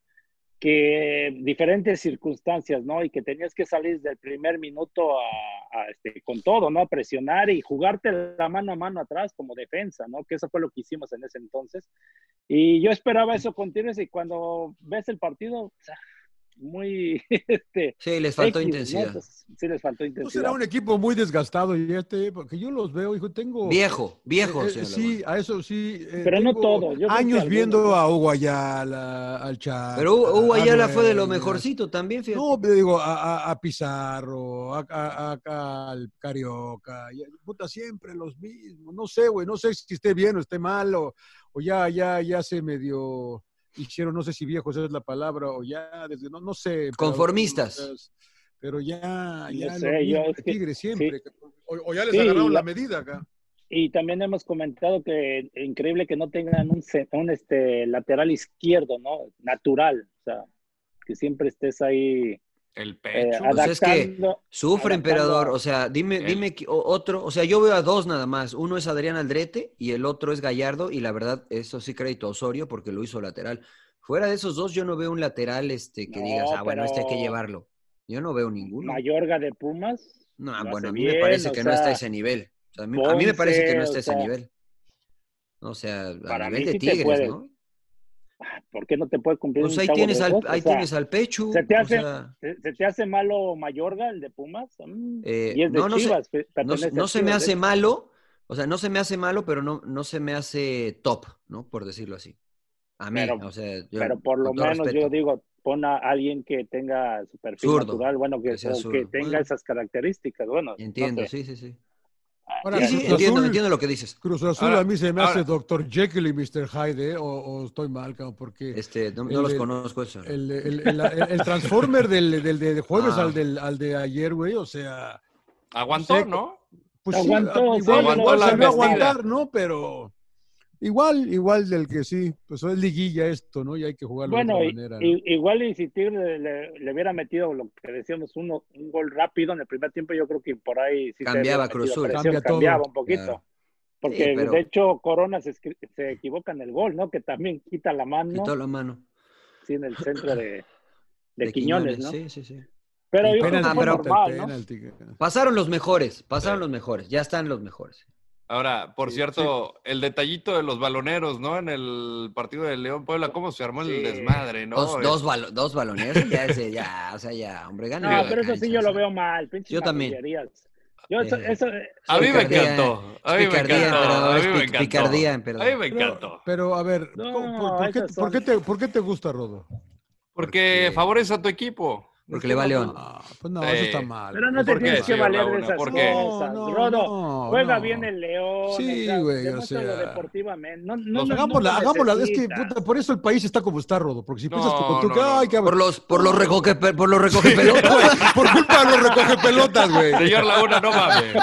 D: que diferentes circunstancias, ¿no? Y que tenías que salir del primer minuto a, a, este, con todo, ¿no? A presionar y jugarte la mano a mano atrás como defensa, ¿no? Que eso fue lo que hicimos en ese entonces. Y yo esperaba eso continuo y cuando ves el partido, muy, este,
A: Sí, les faltó
D: X, ¿no?
A: intensidad.
D: Entonces, sí les faltó
C: ¿No
D: intensidad.
C: será un equipo muy desgastado y este? Porque yo los veo, hijo, tengo...
A: Viejo, viejo,
C: Eh, eh,
A: señor
C: sí, a eso sí. eh,
D: Pero no todo, yo
C: Años viendo a Hugo Ayala, al Chaco.
A: Pero Hugo Ayala fue de lo mejorcito también, fíjate.
C: No, pero digo, a, a- a Pizarro, a, a- a- al Carioca, y, puta, siempre los mismos. No sé, güey, no sé si esté bien o esté mal, o, o ya, ya, ya se medio hicieron, no sé si viejos es la palabra, o ya, desde, no, no sé.
A: Conformistas.
C: Pero ya,
D: No
C: ya,
D: sé, yo es que-
C: Tigre siempre. O, o ya les
D: Sí,
C: agarraron
D: ya-
C: la medida acá.
D: Y también hemos comentado que increíble que no tengan un, un este, lateral izquierdo, ¿no? Natural. O sea, que siempre estés ahí
B: El
D: eh,
B: pecho.
A: Pues es que. Sufre,
D: adaptando
A: emperador. O sea, dime, dime que- o- otro. O sea, yo veo a dos nada más. Uno es Adrián Aldrete y el otro es Gallardo. Y la verdad, eso sí crédito a Osorio porque lo hizo lateral. Fuera de esos dos, yo no veo un lateral este, que
D: No,
A: digas, ah, bueno, este hay que llevarlo. Yo no veo ninguno.
D: Mayorga de Pumas.
A: No, bueno, a mí me parece
D: o
A: que no está a
D: sea,
A: ese nivel. O sea, a, mí, a mí me parece que no está a ese
D: o sea,
A: nivel. O sea, a
D: para
A: nivel
D: mí
A: de
D: sí
A: Tigres,
D: puede.
A: ¿no?
D: ¿Por qué no te puede cumplir
A: Pues
D: un
A: ahí
D: chavo
A: tienes al, ahí
D: O sea,
A: tienes al Pechu.
D: ¿se te
A: o
D: hace,
A: sea,
D: ¿se, se te hace malo Mayorga, el de Pumas? Mm,
A: Eh,
D: y es de
A: no, no se-
D: Chivas. pe-
A: no, se me hace
D: ¿eh?
A: malo, o sea, no se me hace malo, pero no, no se me hace top, ¿no? Por decirlo así. A mí,
D: Pero-
A: o sea, yo,
D: Pero por lo menos
A: respeto.
D: yo digo, pon a alguien que tenga su perfil
A: Zurdo,
D: natural, bueno, que,
A: que
D: o que tenga
A: Bueno.
D: esas características. Bueno, no
A: Entiendo,
D: sé.
A: sí, sí, sí.
C: Ahora,
A: Sí, sí,
C: Cruz
A: entiendo,
C: Azul-
A: entiendo lo que dices.
C: Cruz Azul
B: Ahora-
C: a mí se me
B: ahora-
C: hace Dr. Jekyll y Mr. Hyde, ¿eh? o, o estoy mal, cabrón, porque
A: Este, no, los conozco eso.
C: el, el, el- el- el Transformer del, del de jueves
A: Ah.
C: al, del, al de ayer, güey, o sea,
B: Aguantó,
C: sé,
B: ¿no?
C: pues
D: Aguantó,
C: sí,
D: sí,
C: igual,
B: aguantó
C: igual
B: la
C: aguantar, ¿no? Pero igual, igual del que sí, pues es liguilla esto, ¿no? Y hay que jugarlo
D: Bueno,
C: de otra manera. ¿no?
D: y- igual y si Tigre le, le hubiera metido lo que decíamos, uno, un gol rápido en el primer tiempo, yo creo que por ahí sí
A: Cambiaba Cruz
C: Cambia todo.
D: cambiaba un poquito.
A: Claro.
D: Porque
A: Sí, pero-
D: de hecho Corona se, escri- se equivoca en el gol, ¿no? Que también quita la mano,
A: Quitó la mano.
D: sí, en el centro de, de, Quiñones, ¿no?
A: Sí, sí, sí.
D: Pero yo creo que
C: penalti,
D: fue
A: pero-
D: normal, ¿no?
C: penalti,
A: Pasaron los mejores, pasaron los mejores, ya están los mejores.
B: Ahora, por
C: Sí,
B: cierto, el detallito de los baloneros, ¿no? En el partido de León Puebla, ¿cómo se armó el desmadre, ¿no?
A: Dos, dos, balo- dos baloneros, ya ese, ya, o sea, ya, hombre, gana.
D: No, pero eso sí yo
A: o
D: lo veo mal, pinches
A: Yo también.
D: Yo eso,
A: Eh,
D: eso-
B: A mí me encantó. A mí me
A: picardía,
B: encantó.
A: emperador,
B: A mí me encantó.
A: picardía,
B: A mí me
C: Pero,
B: encantó.
C: pero, a ver,
D: No,
C: ¿por, qué, por te, por qué te gusta, Rodo?
B: Porque
A: Porque-
B: favorece a tu equipo.
A: Porque le va a León.
C: Ah, pues no, eso está mal.
D: Pero no te
B: ¿Por qué,
D: tienes que valer de esas
B: ¿Por
D: cosas.
C: No, no,
D: Rodo,
C: no,
D: juega
C: no.
D: bien el León.
C: Sí, güey, o sea,
D: deportivamente. No, no, no,
C: Hagámosla,
D: no
C: hagámosla. Es que puta, por eso el país está como está, Rodo. Porque si piensas
B: No,
C: como tú,
B: no,
C: que
B: no,
C: ay, que
A: Por los, por los recoge, por los recoge pelotas.
C: porque culpa de los recoge pelotas, güey.
B: Señor Laguna, no mames.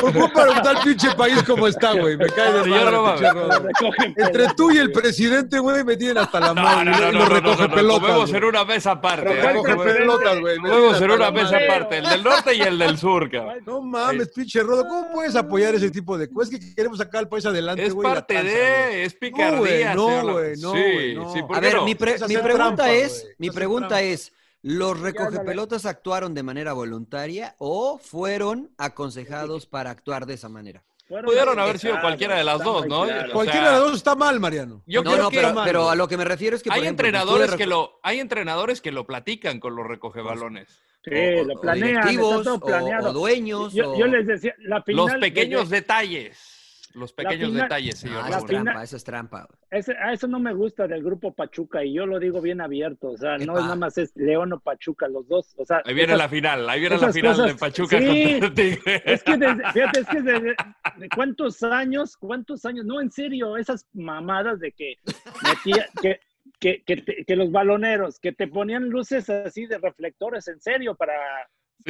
C: Por culpa de tal pinche país como está, güey. Me cae de
B: Señor,
C: madre,
B: no
C: pinche
B: mames.
C: Rodo. Entre tú y el presidente, güey, me tienen hasta la
B: No,
C: madre.
B: no, no, no,
C: los
B: no,
C: recoge
B: no, no,
C: pelotas. Güey.
B: en una mesa aparte. ¿eh?
D: ¿cuál
C: Recoge
B: Comemos-
C: pelotas, güey.
B: en
C: hasta
B: una mesa aparte, el del norte y el del sur, cabrón.
C: No mames, pinche Rodo. ¿Cómo puedes apoyar ese tipo de cosas? Es que queremos sacar al país adelante,
B: Es
C: güey. y la
B: parte
C: tranza,
B: de,
C: güey.
B: es picardía.
C: No, güey, no,
B: Sí,
C: güey, no.
B: sí, ¿por
A: A ver,
B: no?
A: mi, pre-
C: Es
A: mi pregunta
C: trampa,
A: es, mi
C: Es
A: pregunta
C: trampa.
A: es, ¿los recogepelotas actuaron de manera voluntaria o fueron aconsejados para actuar de esa manera?
D: Fueron
B: Pudieron haber sido cualquiera de las dos, ¿no?
D: claro.
B: O
C: Cualquiera
B: sea,
C: de los dos está mal, Mariano.
B: Yo
A: no,
B: creo
A: no,
B: que
A: pero,
C: mal,
A: pero a lo que me refiero es que, por
B: hay
A: ejemplo,
B: entrenadores que lo, hay entrenadores que lo platican con los recogebalones.
D: Sí,
A: o-
D: lo
A: o
D: planean, está
A: directivos,
D: todo
A: o-
D: planeado.
A: o dueños,
D: Yo,
A: o-
D: yo les decía, la final...
B: Los pequeños detalles. Los pequeños
D: final-
B: detalles, señor.
A: Ah, es
D: final-
A: trampa, eso es trampa.
D: ese- a eso no me gusta del grupo Pachuca y yo lo digo bien abierto, o sea, no es nada más es León o Pachuca, los dos, o sea...
B: Ahí viene
D: esas-
B: la final, ahí viene la final de Pachuca
D: sí.
B: contra el Tigre.
D: Es que, desde, fíjate, es que desde de cuántos años, cuántos años, no, en serio, esas mamadas de que metía, que, que, que, te- que los baloneros, que te ponían luces así de reflectores, en serio, para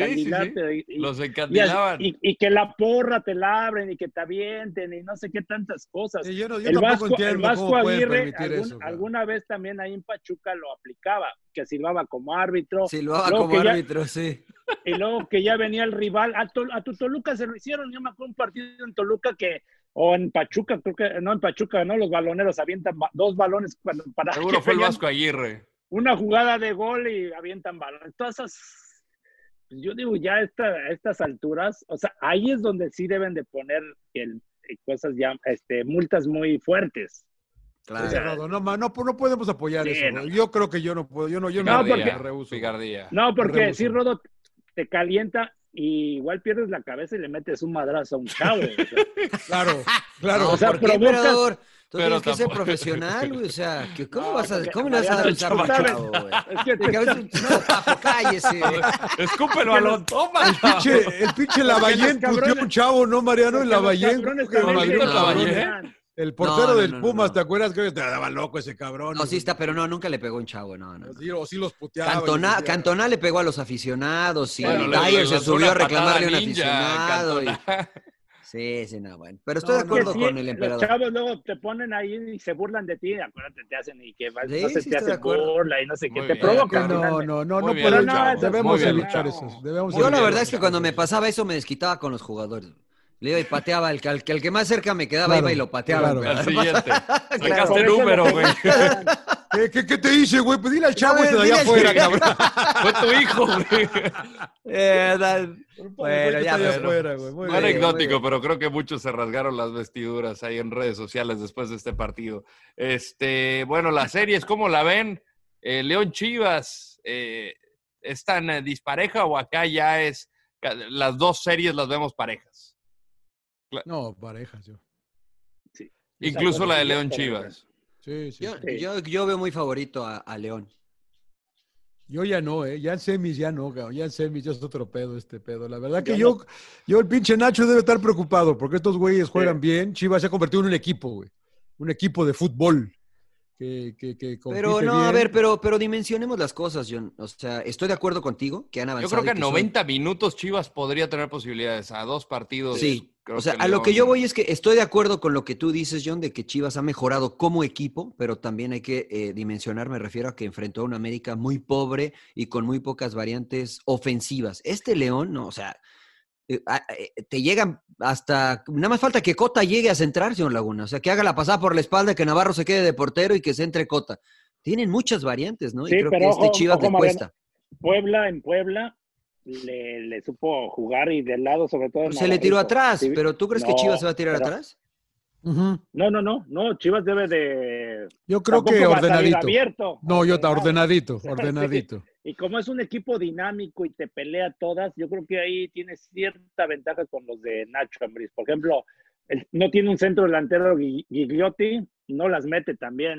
B: Sí, sí, sí.
D: candilarte. y-
B: Los encandilaban.
D: y- y que la porra te la abren y que te avienten y no sé qué tantas cosas.
C: Sí, yo no- yo
D: el Vasco, el Vasco Aguirre algún-
C: eso,
D: alguna vez también ahí en Pachuca lo aplicaba, que silbaba como árbitro.
A: Silbaba como
D: que ya-
A: árbitro, sí.
D: y luego que ya venía el rival, a, Tol- a tu Toluca se lo hicieron, yo me acuerdo un partido en Toluca que, o en Pachuca, creo que, no en Pachuca, no, los baloneros avientan dos balones cuando, para
B: Seguro
D: que
B: fue el Vasco Aguirre.
D: una jugada de gol y avientan balones. Todas esas, yo digo, ya a esta, a estas alturas, o sea, ahí es donde sí deben de poner el, eh, cosas ya, este, multas muy fuertes.
A: Claro.
C: Sí, Rodo, no, ma- no, no podemos apoyar
D: Sí,
C: eso.
D: no.
C: Yo creo que yo no puedo. Yo no, yo no,
D: No, porque-
C: rehuso.
B: Picardía.
D: No, porque
C: Rehuso.
D: si Rodo te calienta y igual pierdes la cabeza y le metes un madrazo a un chavo. o sea.
C: Claro, claro.
A: No,
D: o sea,
A: ¿por qué,
D: provocas-?
A: Tú
B: Pero
A: tienes que ser
B: tampoco-
A: profesional, güey. O sea, que ¿cómo,
D: No,
A: vas a,
D: porque
A: ¿cómo le vas a dar un chavo güey?
D: Es que
A: De
D: te
A: No, papo, cállese.
B: Escupe el balón, toma.
C: Pinche- el pinche Lavallén puteó a un chavo, ¿no, Mariano? El
D: los
C: Lavallén. ¿eh? El portero
A: No, no,
C: del Pumas,
A: no.
C: ¿te acuerdas que te daba loco ese cabrón?
A: No, sí está, pero no, nunca le pegó un chavo, no, no.
C: O sí, o sí los puteaba.
A: Cantona, Cantona le pegó a los aficionados y
B: Bueno,
A: Dyer se subió a reclamarle a un aficionado. y-. Sí, sí, no, bueno. Pero estoy
C: No,
A: de acuerdo
D: sí,
A: con el
D: Los
A: emperador.
D: chavos luego te ponen ahí y se burlan de ti. Acuérdate, te hacen y que vas-
A: Sí,
D: no se
A: sí,
D: te
A: estoy de
D: hace
A: acuerdo.
D: burla y no sé qué. Te
B: bien.
D: provoca.
C: Que no, no, no,
B: Muy
C: no podemos. Debemos evitar eso. Debemos
A: Yo la verdad es que cuando me pasaba eso me desquitaba con los jugadores. Le iba y pateaba, el que, al que, al que más cerca me quedaba
C: Claro,
A: iba y lo pateaba.
C: claro.
A: güey.
B: Al siguiente. Sacaste número, güey.
C: ¿Qué, qué, qué te hice, güey? Pues dile al chavo este de allá
A: al
C: afuera, cabrón.
B: Fue tu hijo, güey.
A: Eh, da-
C: Bueno,
A: ya,
C: afuera, güey. Muy bien,
B: anecdótico,
C: muy
B: pero creo que muchos se rasgaron las vestiduras ahí en redes sociales después de este partido. Este, bueno, las series, ¿cómo la ven? Eh, León Chivas, eh, ¿es tan eh, dispareja o acá ya es, las dos series las vemos parejas?
C: No, parejas, yo.
B: Incluso la de León. Chivas.
C: Sí, sí.
A: Yo,
D: Sí.
A: yo, yo veo muy favorito a, a León.
C: Yo ya no, ¿eh? Ya en semis ya no, cabrón. Ya en semis ya es otro pedo este pedo. La verdad que
D: Yo
C: yo, yo, el pinche Nacho debe estar preocupado porque estos güeyes juegan bien. Chivas se ha convertido en un equipo, güey. Un equipo de fútbol. Que, que, que
A: Pero no, a ver, pero, pero dimensionemos las cosas, John. O sea, estoy de acuerdo contigo que han
B: Yo
A: avanzado.
B: creo que
A: son-
B: 90 minutos Chivas podría tener posibilidades a dos partidos.
A: Sí,
B: creo
A: o sea, a lo que yo voy es que estoy de acuerdo con lo que tú dices, John, de que Chivas ha mejorado como equipo, pero también hay que eh, dimensionar, me refiero a que enfrentó a una América muy pobre y con muy pocas variantes ofensivas. Este León, no, o sea, eh, eh, te llegan hasta, nada más falta que Cota llegue a centrar, señor Laguna, o sea, que haga la pasada por la espalda, que Navarro se quede de portero y que se entre Cota. Tienen muchas variantes, ¿no?
D: Sí,
A: y creo
D: pero
A: que este
D: ojo,
A: Chivas
D: ojo,
A: le
D: Mariano.
A: cuesta.
D: Puebla, en Puebla, le, le supo jugar y del lado, sobre todo.
A: Se le tiró atrás,
D: Sí,
A: pero ¿tú crees que Chivas se va a tirar
D: pero-
A: atrás?
D: No, no, no, no, Chivas debe de.
C: Yo creo
D: tampoco
C: que ordenadito.
D: abierto,
C: No, yo ordenadito, ordenadito.
D: Y como es un equipo dinámico y te pelea todas, yo creo que ahí tiene cierta ventaja con los de Nacho Ambriz. Por ejemplo, el- no tiene un centro delantero Gigliotti, no las mete también.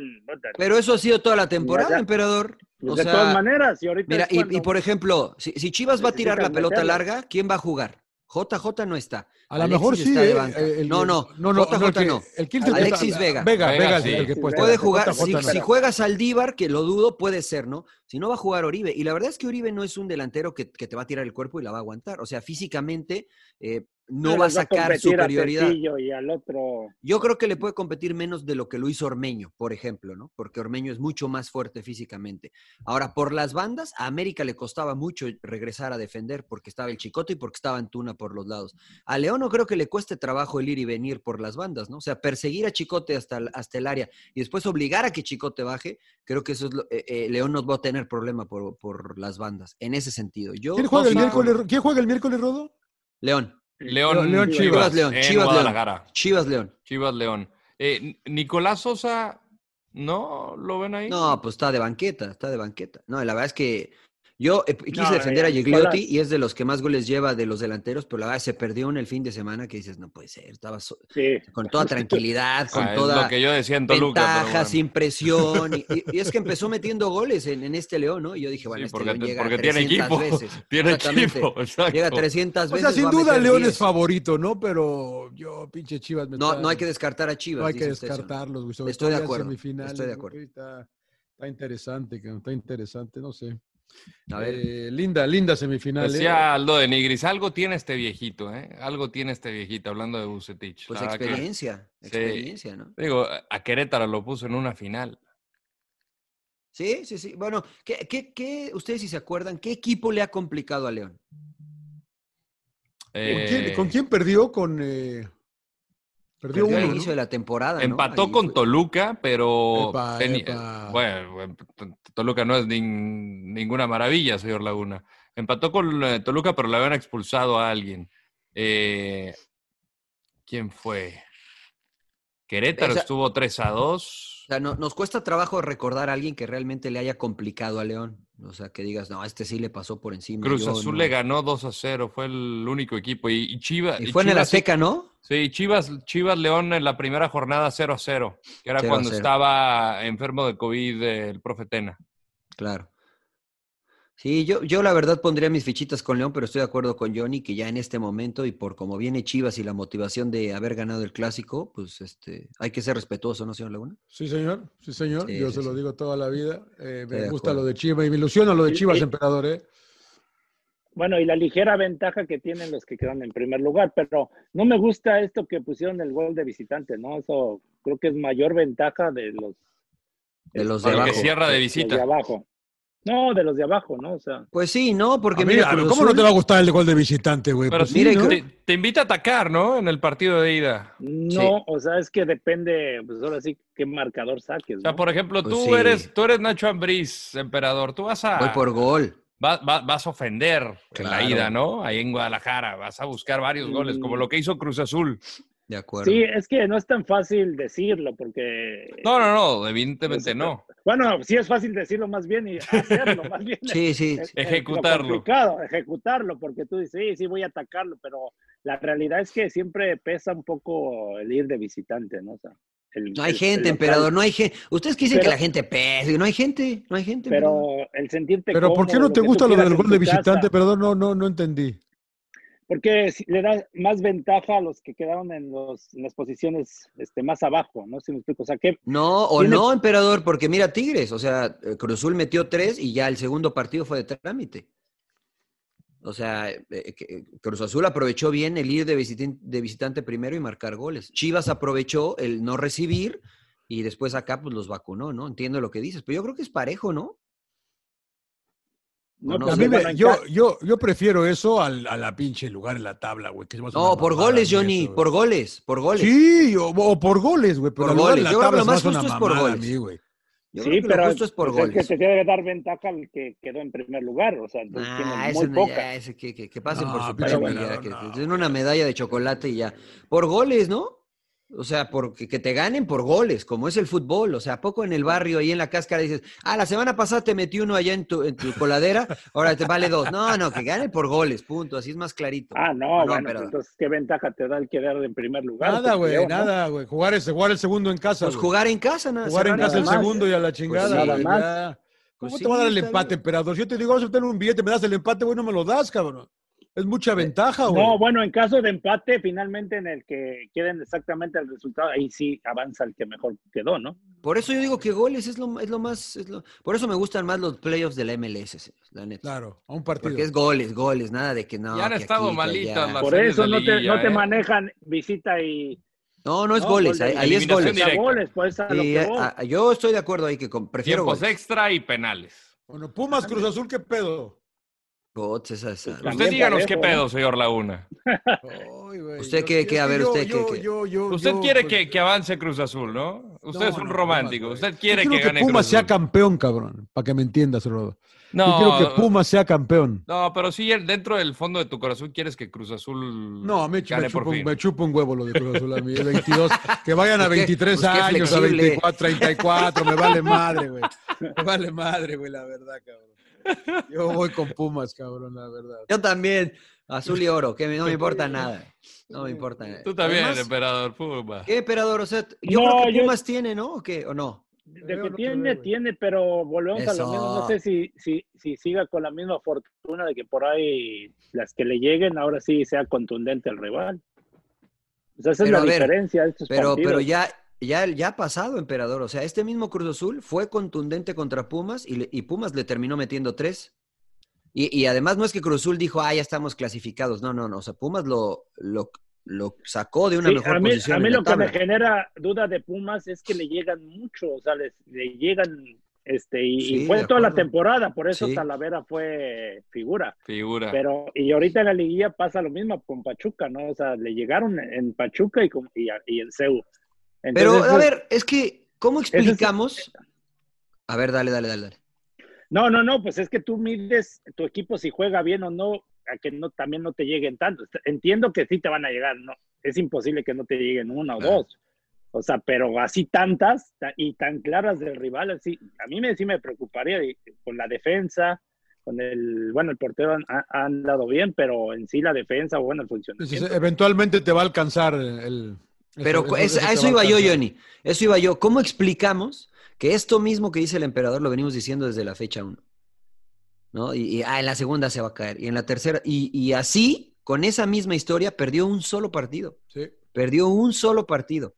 A: Pero eso ha sido toda la temporada,
D: Ya,
A: emperador.
D: pues
A: O
D: de
A: sea,
D: todas maneras, y ahorita
A: Mira,
D: es
A: y, por ejemplo, si, si Chivas va a tirar la pelota
D: meterle.
A: larga, ¿quién va a jugar? JJ no está.
C: A lo
A: Alexis
C: mejor sí.
A: está
C: eh, el-
A: no, no,
C: no, no,
A: JJ
C: no, el que-
A: no.
C: el Kielce que
A: Alexis
C: está-
A: Vega.
C: Vega,
B: Vega,
C: Vega,
B: sí.
C: el que puede
A: jugar,
C: JJ
A: si,
C: no.
A: si juega Saldívar, que lo dudo, puede ser, ¿no? Si no va a jugar Oribe. Y la verdad es que Oribe no es un delantero que, que te va a tirar el cuerpo y la va a aguantar. O sea, físicamente eh, no va a sacar superioridad.
D: Y al otro.
A: Yo creo que le puede competir menos de lo que lo hizo Ormeño, por ejemplo, ¿no? Porque Ormeño es mucho más fuerte físicamente. Ahora, por las bandas, a América le costaba mucho regresar a defender porque estaba el Chicote y porque estaba Antuna por los lados. A León no creo que le cueste trabajo el ir y venir por las bandas, ¿no? O sea, perseguir a Chicote hasta el, hasta el área y después obligar a que Chicote baje, creo que eso es lo, eh, eh, León no va a tener problema por, por las bandas, en ese sentido. Yo,
C: ¿Quién juega, el miércoles, ¿Quién juega el miércoles, Rodo?
A: León.
B: León,
C: León Chivas.
A: León. Chivas León. Chivas León.
B: Chivas León. Eh, Nicolás Sosa, ¿no? ¿Lo ven ahí?
A: No, pues está de banqueta, está de banqueta. No, la verdad es que yo eh, quise
D: No,
A: defender a Gigliotti y es de los que más goles lleva de los delanteros, pero la verdad se perdió en el fin de semana que dices, no puede ser, estaba so-
D: Sí.
A: con toda tranquilidad, con
B: Ah,
A: toda
B: lo que yo decía en Toluca. pero
A: ventaja,
B: bueno.
A: sin presión. Y, y- y es que empezó metiendo goles en, en este León, ¿no? Y yo dije, bueno,
B: Sí,
A: este
B: porque,
A: León llega
B: porque
A: a
B: tiene
A: 300
B: equipo.
A: veces.
B: Tiene
A: Exactamente.
B: equipo. Exacto.
A: Llega 300
C: O
A: veces.
C: sea, sin duda León
A: 10.
C: es favorito, ¿no? Pero yo, pinche Chivas, me
A: No, no hay que descartar a Chivas.
C: no hay que descartarlos,
A: Estoy de acuerdo, estoy de acuerdo.
C: Está, está interesante, está interesante, no sé.
A: A ver.
C: Eh, linda, linda semifinal. ¿eh?
B: Decía Aldo de Nigris, algo tiene este viejito, ¿eh? Algo tiene este viejito, hablando de Bucetich.
A: Pues
B: La que-
A: experiencia,
B: Sí.
A: experiencia, ¿no?
B: digo, a Querétaro lo puso en una final.
A: Sí, sí, sí. Bueno, ¿qué, qué, qué- ustedes si se acuerdan, qué equipo le ha complicado a León?
C: ¿Con, quién,
B: Eh,
C: con quién perdió? Con. eh, perdió,
A: Perdió
C: uno.
A: al
C: ¿no?
A: inicio de la temporada.
B: Empató con
A: fue-
B: Toluca, pero
C: Epa,
B: teni-
C: epa.
B: bueno, T- Toluca no es nin- ninguna maravilla, señor Laguna. Empató con eh, Toluca, pero le habían expulsado a alguien. Eh, ¿Quién fue? Querétaro
A: Esa-
B: estuvo 3 a 2.
A: O sea, no- nos cuesta trabajo recordar a alguien que realmente le haya complicado a León. O sea, que digas, no, a este sí le pasó por encima.
B: Cruz
A: yo
B: Azul
A: no".
B: le ganó 2 a 0, fue el único equipo. Y, y Chivas.
A: Y fue en el Azteca, ¿no?
B: Sí, Chivas, Chivas León en la primera jornada 0 a 0, que era
A: 0 a
B: cuando
A: 0.
B: estaba enfermo de COVID el profe Tena.
A: Claro. Sí, yo, yo la verdad pondría mis fichitas con León, pero estoy de acuerdo con Johnny que ya en este momento y por cómo viene Chivas y la motivación de haber ganado el clásico, pues este, hay que ser respetuoso, ¿no, señor Laguna?
C: Sí, señor. Sí, señor.
A: Sí,
C: yo
A: sí,
C: se lo digo toda la vida. Eh, me gusta
A: acuerdo.
C: lo de Chivas y me ilusiona lo de Chivas, emperador, ¿eh?
D: Bueno, y la ligera ventaja que tienen los que quedan en primer lugar, pero no me gusta esto que pusieron el gol de visitante, ¿no? Eso creo que es mayor ventaja de los,
A: De los de
B: Porque
A: abajo.
B: cierra de
D: los de
B: visita.
D: abajo. No, de los de abajo, ¿no? O sea,
A: Pues sí, ¿no? Porque mira,
C: a ver,
A: Cruz
C: ¿Cómo no te va a gustar el gol de visitante, güey?
B: Pero
C: Pues
B: mira,
C: sí, ¿no?
B: te, te invita a atacar, ¿no? En el partido de ida.
D: no, o sea, es que depende, pues ahora sí, qué marcador saques,
B: O sea, por ejemplo,
A: Pues
B: tú
A: sí.
B: eres, tú eres Nacho Ambriz, emperador. Tú vas a,
A: Voy por gol.
B: Va- va- vas a ofender en la ida, ¿no? Ahí en Guadalajara. Vas a buscar varios goles, como
D: Mm.
B: lo que hizo Cruz Azul.
A: De acuerdo.
D: Sí, es que no es tan fácil decirlo, porque...
B: No, no, no, evidentemente
D: Pues,
B: no.
D: Bueno, sí es fácil decirlo más bien y hacerlo más bien.
A: Sí, sí.
D: Es- es
B: Ejecutarlo.
D: Lo complicado, ejecutarlo, porque tú dices, sí, sí, voy a atacarlo, pero la realidad es que siempre pesa un poco el ir de visitante, ¿no? O sea, el-
A: No hay
D: el-
A: gente,
D: el
A: emperador, no hay gente. Ustedes que dicen que
D: Pero-
A: la gente pese, no hay gente, no hay gente. emperador.
D: Pero el sentirte
C: Pero ¿por qué no te
D: que
C: gusta lo del gol de visitante? Perdón, no, no, no entendí.
D: Porque le da más ventaja a los que quedaron en, los, en las posiciones este, más abajo, ¿no? Si me explico. O sea, que
A: No, o
D: Tiene-
A: no, emperador, porque mira Tigres, o sea, eh, Cruz Azul metió tres y ya el segundo partido fue de trámite. O sea, eh, eh, Cruz Azul aprovechó bien el ir de visitante, de visitante primero y marcar goles. Chivas aprovechó el no recibir y después acá pues los vacunó, ¿no? Entiendo lo que dices, pero yo creo que es parejo, ¿no?
D: No,
A: no
D: pues,
C: A
A: sé.
C: mí me- yo, yo, yo prefiero eso al, a la pinche lugar en la tabla, güey. que es más
A: No, por goles, Johnny,
C: eso,
A: por goles, por goles.
C: Sí, o, o por goles, güey. Pero
A: Por goles.
C: la
A: Yo creo que
C: tabla
A: lo
C: se
A: más justo es por goles.
C: mí, güey.
A: Yo creo que
C: lo
A: lo justo es por
D: pues,
A: goles.
D: Es que te debe dar ventaja al que quedó en primer lugar, o sea,
A: Ah, ese
D: muy poca.
A: ya, ese que, que, que pasen por
C: No,
A: su
C: pero bueno,
A: que,
C: no.
A: que una medalla de chocolate y ya. Por goles, ¿no? O sea, porque que te ganen por goles, como es el fútbol. O sea, ¿a poco en el barrio, ahí en la cáscara, dices, ah, la semana pasada te metí uno allá en tu, en tu coladera, ahora te vale dos. No, no, que gane por goles, punto. Así es más clarito.
D: Ah, no,
A: No,
D: bueno,
A: pero-
D: pues, entonces, ¿qué ventaja te da el quedar en primer lugar?
C: Nada,
D: Pues,
C: güey, nada, güey. Jugar, ese, jugar el segundo en casa.
A: Pues jugar en casa, nada.
C: Jugar en casa el segundo y a la chingada,
A: sí.
D: Nada más.
C: ya. ¿Cómo
A: Pues
C: te va a dar
A: sí,
C: el empate, emperador? Si yo te digo, vamos a obtener un billete, me das el empate, güey, no me lo das, cabrón. ¿Es mucha ventaja,
D: No,
C: güey?
D: bueno, en caso de empate, finalmente en el que queden exactamente el resultado, ahí sí avanza el que mejor quedó, ¿no?
A: Por eso yo digo que goles es lo, es lo más. es lo- por eso me gustan más los playoffs de la MLS, señores, la neta.
C: Claro, a un partido.
A: Porque es goles, goles, nada de que no.
B: Ya han
A: que
B: estado
A: aquí,
B: malitas las
D: Por eso no te, no te
B: ¿eh?
D: manejan visita y...
A: No, no es
D: No,
A: goles, ahí, ahí es goles.
D: Pues a lo
A: Sí,
D: que voy.
A: a- a- yo estoy de acuerdo ahí que con- prefiero
B: Tiempos
A: goles.
B: extra y penales.
C: Bueno, Pumas, Cruz Azul, ¿qué pedo?
A: Goles, esa- esa-
D: También
B: Usted díganos qué
D: parejo, ¿eh?
B: pedo, señor Laguna.
A: ¿Usted
C: es
A: qué? A
C: que
A: ver, usted
B: Usted quiere
C: pues,
B: que, que avance Cruz Azul, ¿no? Usted
C: No,
B: es un
C: no,
B: romántico.
C: Pumas,
B: Usted quiere
C: yo
B: que gane
C: que Pumas
B: Cruz
C: sea campeón, cabrón. Para que me entiendas, Rodo.
B: No,
C: Yo quiero que Pumas sea campeón.
B: No, pero sí, dentro del fondo de tu corazón quieres que Cruz Azul
C: No, me,
B: gane
C: me
B: por
C: chupa, un,
B: fin.
C: me chupa un huevo lo de Cruz Azul a mí. el 22, que vayan a
A: Pues qué-
C: 23
A: pues
C: años, a
A: flexible.
C: 24, 34. Me vale madre, güey. Me vale madre, güey, la verdad, cabrón. Yo voy con Pumas, cabrón, la verdad.
A: Yo también, azul y oro, que no me importa nada. No me importa nada.
B: Tú también,
A: Además,
B: emperador Puma.
A: ¿Qué, emperador? O sea, yo
D: No,
A: creo que
D: yo-
A: Pumas tiene, ¿no? ¿O qué? ¿O no?
D: De que tiene, tiene, pero volvemos a lo mismo. No sé si, si, si siga con la misma fortuna de que por ahí las que le lleguen, ahora sí sea contundente el rival. O sea, esa
A: Pero,
D: es la
A: ver,
D: diferencia de estos
A: Pero,
D: partidos.
A: pero ya, ya, ya ha pasado, emperador. O sea, este mismo Cruz Azul fue contundente contra Pumas y, le- y Pumas le terminó metiendo tres. Y, y además no es que Cruz Azul dijo, ah, ya estamos clasificados. No, no, no. O sea, Pumas lo, lo, lo sacó de una
D: Sí,
A: mejor
D: a mí,
A: posición.
D: a mí lo que me genera duda de Pumas es que le llegan mucho, o sea, les- le llegan, este, y, fue toda la temporada, por eso
A: Sí.
D: Talavera fue figura.
B: Figura.
D: Pero, y ahorita en la liguilla pasa lo mismo con Pachuca, ¿no? O sea, le llegaron en Pachuca y, con- y, y en
A: Pero, a ver, es que, ¿cómo
D: es-
A: explicamos? A ver, dale, dale, dale, dale.
D: No, no, no, pues es que tú mides tu equipo si juega bien o no, a que no también no te lleguen tanto. Entiendo que sí te van a llegar, no, es imposible que no te lleguen una o
A: Claro.
D: dos. O sea, pero así tantas ta- y tan claras del rival, así, a mí me, sí me preocuparía con la defensa, con el, bueno, el portero han- ha, ha andado bien, pero en sí la defensa, bueno, el
C: sí,
D: funcionamiento.
C: eventualmente te va a alcanzar el.
A: Pero
C: eso-
A: es-
C: eso
A: a eso iba yo. Johnny. Eso iba yo. ¿Cómo explicamos que esto mismo que dice el emperador lo venimos diciendo desde la fecha 1? ¿No? Y, y, ah, en la segunda se va a caer. Y en la tercera. Y, y así, con esa misma historia, perdió un solo partido.
C: Sí.
A: Perdió un solo partido.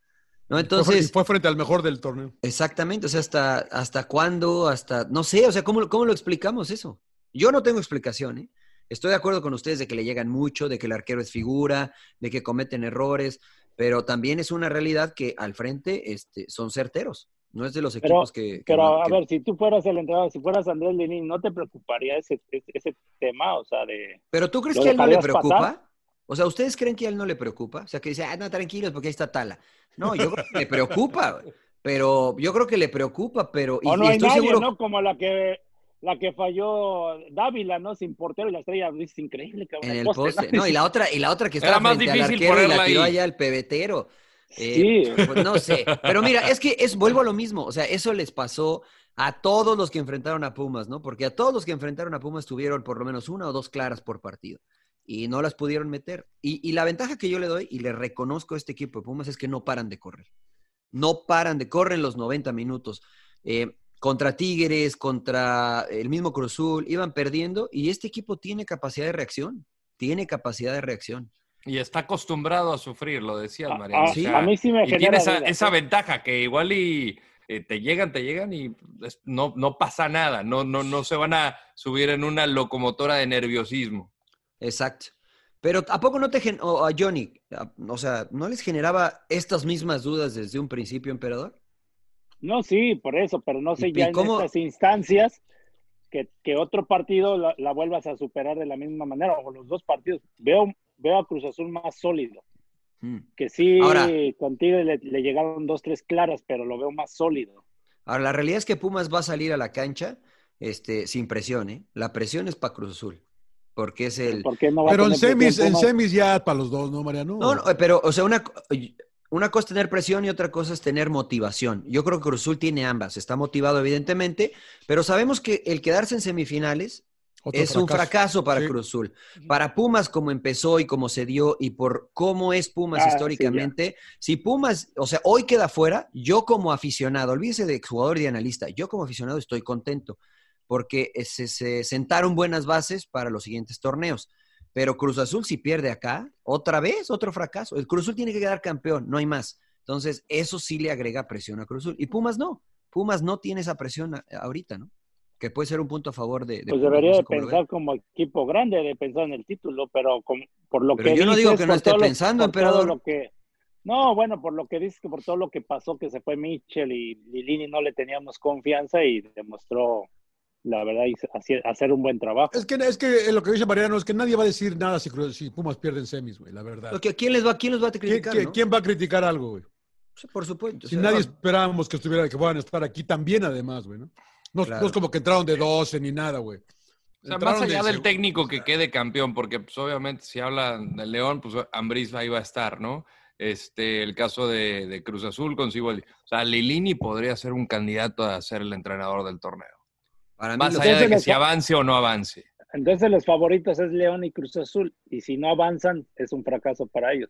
A: ¿no?
C: Y fue fre- y
A: Entonces,
C: fue frente al mejor del torneo.
A: exactamente. O sea, hasta, hasta cuándo, hasta. No sé, o sea, ¿cómo, ¿cómo lo explicamos eso? Yo no tengo explicación, ¿eh? Estoy de acuerdo con ustedes de que le llegan mucho, de que el arquero es figura, de que cometen errores, pero también es una realidad que al frente este, son certeros. No es de los
D: Pero-
A: equipos que. que
D: Pero a
A: que-
D: ver, si tú fueras el entrenador, si fueras Andrés Lenín, ¿no te preocuparía ese, ese, ese tema? O sea, de...
A: ¿Pero tú crees
D: ¿Lo
A: que a él no le preocupa?
D: pasar?
A: O sea, ¿ustedes creen que a él no le preocupa? O sea, que dice, ah, no, tranquilos, porque ahí está Tala. No, yo creo que le preocupa, pero yo creo que le preocupa, pero y,
D: O no hay
A: estoy
D: nadie,
A: seguro.
D: ¿no? Como la que la que falló Dávila, ¿no? Sin portero y la estrella, es increíble, cabrón.
A: En el poste. No, y la otra, y la otra que
B: Era
A: estaba
B: más
A: frente al arquero y la tiró
B: ahí.
A: allá al pebetero. Eh,
D: Sí.
A: Pues no sé. Pero mira, es que es, vuelvo a lo mismo. O sea, eso les pasó a todos los que enfrentaron a Pumas, ¿no? Porque a todos los que enfrentaron a Pumas tuvieron por lo menos una o dos claras por partido. Y no las pudieron meter. Y, y la ventaja que yo le doy y le reconozco a este equipo de Pumas es que no paran de correr. No paran de correr los 90 minutos. Eh, contra Tigres, contra el mismo Cruzul, iban perdiendo y este equipo tiene capacidad de reacción. Tiene capacidad de reacción.
B: Y está acostumbrado a sufrir, lo decías,
D: A-
B: Mariano.
D: a-
B: O sea,
D: a mí sí me
B: y tiene
D: genera
B: esa, esa
D: ¿eh?
B: ventaja que igual y eh, te llegan, te llegan y es- no, no pasa nada. No, no, no se van a subir en una locomotora de nerviosismo.
A: Exacto. Pero ¿a poco no te gen o a Johnny, a- o sea, no les generaba estas mismas dudas desde un principio, emperador?
D: No, sí, por eso, pero no sé
A: ¿Y
D: ya en
A: cómo?
D: estas instancias que, que otro partido la, la vuelvas a superar de la misma manera, o los dos partidos. Veo, veo a Cruz Azul más sólido,
A: Mm.
D: que sí,
A: Ahora-
D: contigo le, le llegaron dos, tres claras, pero lo veo más sólido.
A: Ahora, la realidad es que Pumas va a salir a la cancha este, sin presión, ¿eh? La presión es para Cruz Azul, porque es el...
D: ¿Por qué no va a
C: Pero en semis, en semis ya para los dos, ¿no, Mariano?
A: No, no, pero, o sea, una, una cosa es tener presión y otra cosa es tener motivación. Yo creo que Cruz Azul tiene ambas. Está motivado, evidentemente, pero sabemos que el quedarse en semifinales
C: Otro
A: es un fracaso para
C: Sí.
A: Cruz Azul. Para Pumas, como empezó y como se dio, y por cómo es Pumas
D: Ah, sí,
A: históricamente, si Pumas, o sea, hoy queda fuera, yo como aficionado, olvídese de exjugador y de analista, yo como aficionado estoy contento, porque se, se sentaron buenas bases para los siguientes torneos. Pero Cruz Azul si pierde acá, otra vez, otro fracaso. El Cruz Azul tiene que quedar campeón, no hay más. Entonces, eso sí le agrega presión a Cruz Azul. Y Pumas no. Pumas no tiene esa presión a- ahorita, ¿no? Que puede ser un punto a favor de, de
D: Pues
A: Pumas,
D: debería
A: no sé
D: de pensar como equipo grande, de pensar en el título, pero con- por lo
A: Pero
D: que
A: yo no
D: dices,
A: digo que no esté pensando, emperador.
D: lo que- no, bueno, por lo que dices que por todo lo que pasó, que se fue Mitchell y Lilini no le teníamos confianza y demostró, la verdad, hizo- hacer, un buen trabajo.
C: Es que, es que lo que dice Mariano es que nadie va a decir nada si, si Pumas pierden semis, güey, la verdad.
A: Lo que- ¿Quién les va, quién los va a
C: ¿Quién,
A: criticar?
C: quién-
A: no?
C: quién va a criticar algo, güey?
A: Por supuesto.
C: Si
A: o sea,
C: nadie
A: no,
C: esperábamos que estuviera, que fueran a estar aquí también, además, güey, ¿no? No,
A: Claro.
C: no es como que entraron de 12 ni nada, güey.
B: O sea,
C: Entraron
B: más allá
C: de
B: del técnico que quede campeón, porque pues, obviamente si hablan del León, pues Ambriz ahí va a estar, ¿no? Este, el caso de, de Cruz Azul con Siboldi. O sea, Lilini podría ser un candidato a ser el entrenador del torneo.
A: Para mí
B: Más allá de que
D: Entonces,
B: si
D: los-
B: avance o no avance.
D: Entonces los favoritos es León y Cruz Azul, y si no avanzan, es un fracaso para ellos.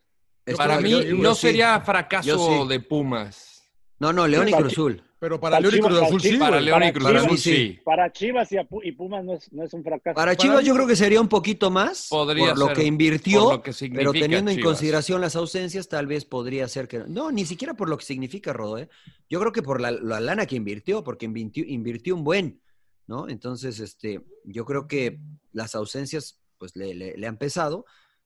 B: Para mí
A: yo
B: no
A: sí.
B: sería fracaso
A: sí.
B: de Pumas.
A: No, no, León y Cruz Azul.
C: Pero para
D: Para
C: León y Cruz Azul sí,
B: Para. León y Cruz
A: Chivas-
B: Azul
A: sí.
B: sí.
D: Para Chivas y, Pumas no es, no es un fracaso.
A: Para Chivas yo creo que sería un poquito más
B: Podría
A: por lo
B: ser,
A: que invirtió,
B: lo que
A: pero teniendo en consideración las ausencias, tal vez podría ser que... No, ni siquiera por lo que significa, Rodo. ¿eh? Yo creo que por la, la lana que invirtió, porque invirtió, invirtió un buen, ¿no? Entonces, este, yo creo que las ausencias pues le, le- le han pesado,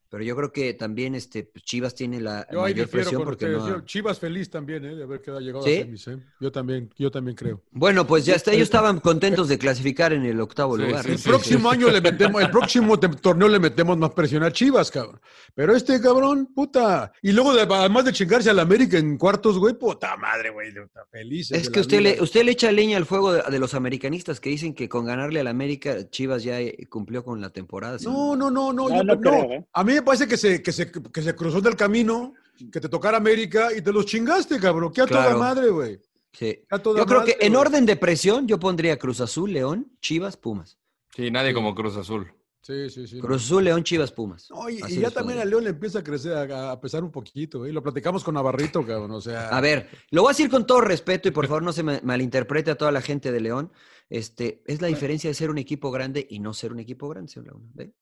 A: pero yo creo que también este, pues, Chivas tiene la
C: Yo ahí
A: mayor presión porque no ha-
C: Chivas feliz también, ¿eh? De haber quedado llegado
A: ¿Sí?
C: a semis, ¿eh? Yo también, yo también creo.
A: Bueno, pues ya está, ellos estaban contentos de clasificar en el octavo
B: Sí,
A: lugar.
C: El próximo año le metemos, el próximo torneo le metemos más presión a Chivas, cabrón. Pero este cabrón, puta. Y luego, de- además de chingarse al América en cuartos, güey, puta madre, güey. Está feliz.
A: Es que usted le, usted le echa leña al fuego de, de los americanistas que dicen que con ganarle al América, Chivas ya eh, cumplió con la temporada. ¿sí?
C: No, no, no, no.
D: No,
C: yo-
D: no
C: no.
D: creo, ¿eh?
C: A mí me parece que se, que, se, que se cruzó del camino, que te tocara América y te los chingaste, cabrón. Que a toda
A: Claro.
C: madre, güey.
A: Sí.
C: A toda
A: Yo creo
C: madre,
A: que en
C: güey.
A: orden de presión yo pondría Cruz Azul, León, Chivas, Pumas.
B: Sí, nadie como Cruz Azul.
C: Sí, sí, sí.
A: Cruz Azul, León, Chivas, Pumas.
C: No, y, ya también a León le empieza a crecer, a, a pesar un poquito, ¿eh? Lo platicamos con Navarrito, cabrón. O sea.
A: A ver, lo voy a decir con todo respeto y por favor no se me malinterprete a toda la gente de León. Este, es la diferencia de ser un equipo grande y no ser un equipo grande, señor Laguna. ¿Ve?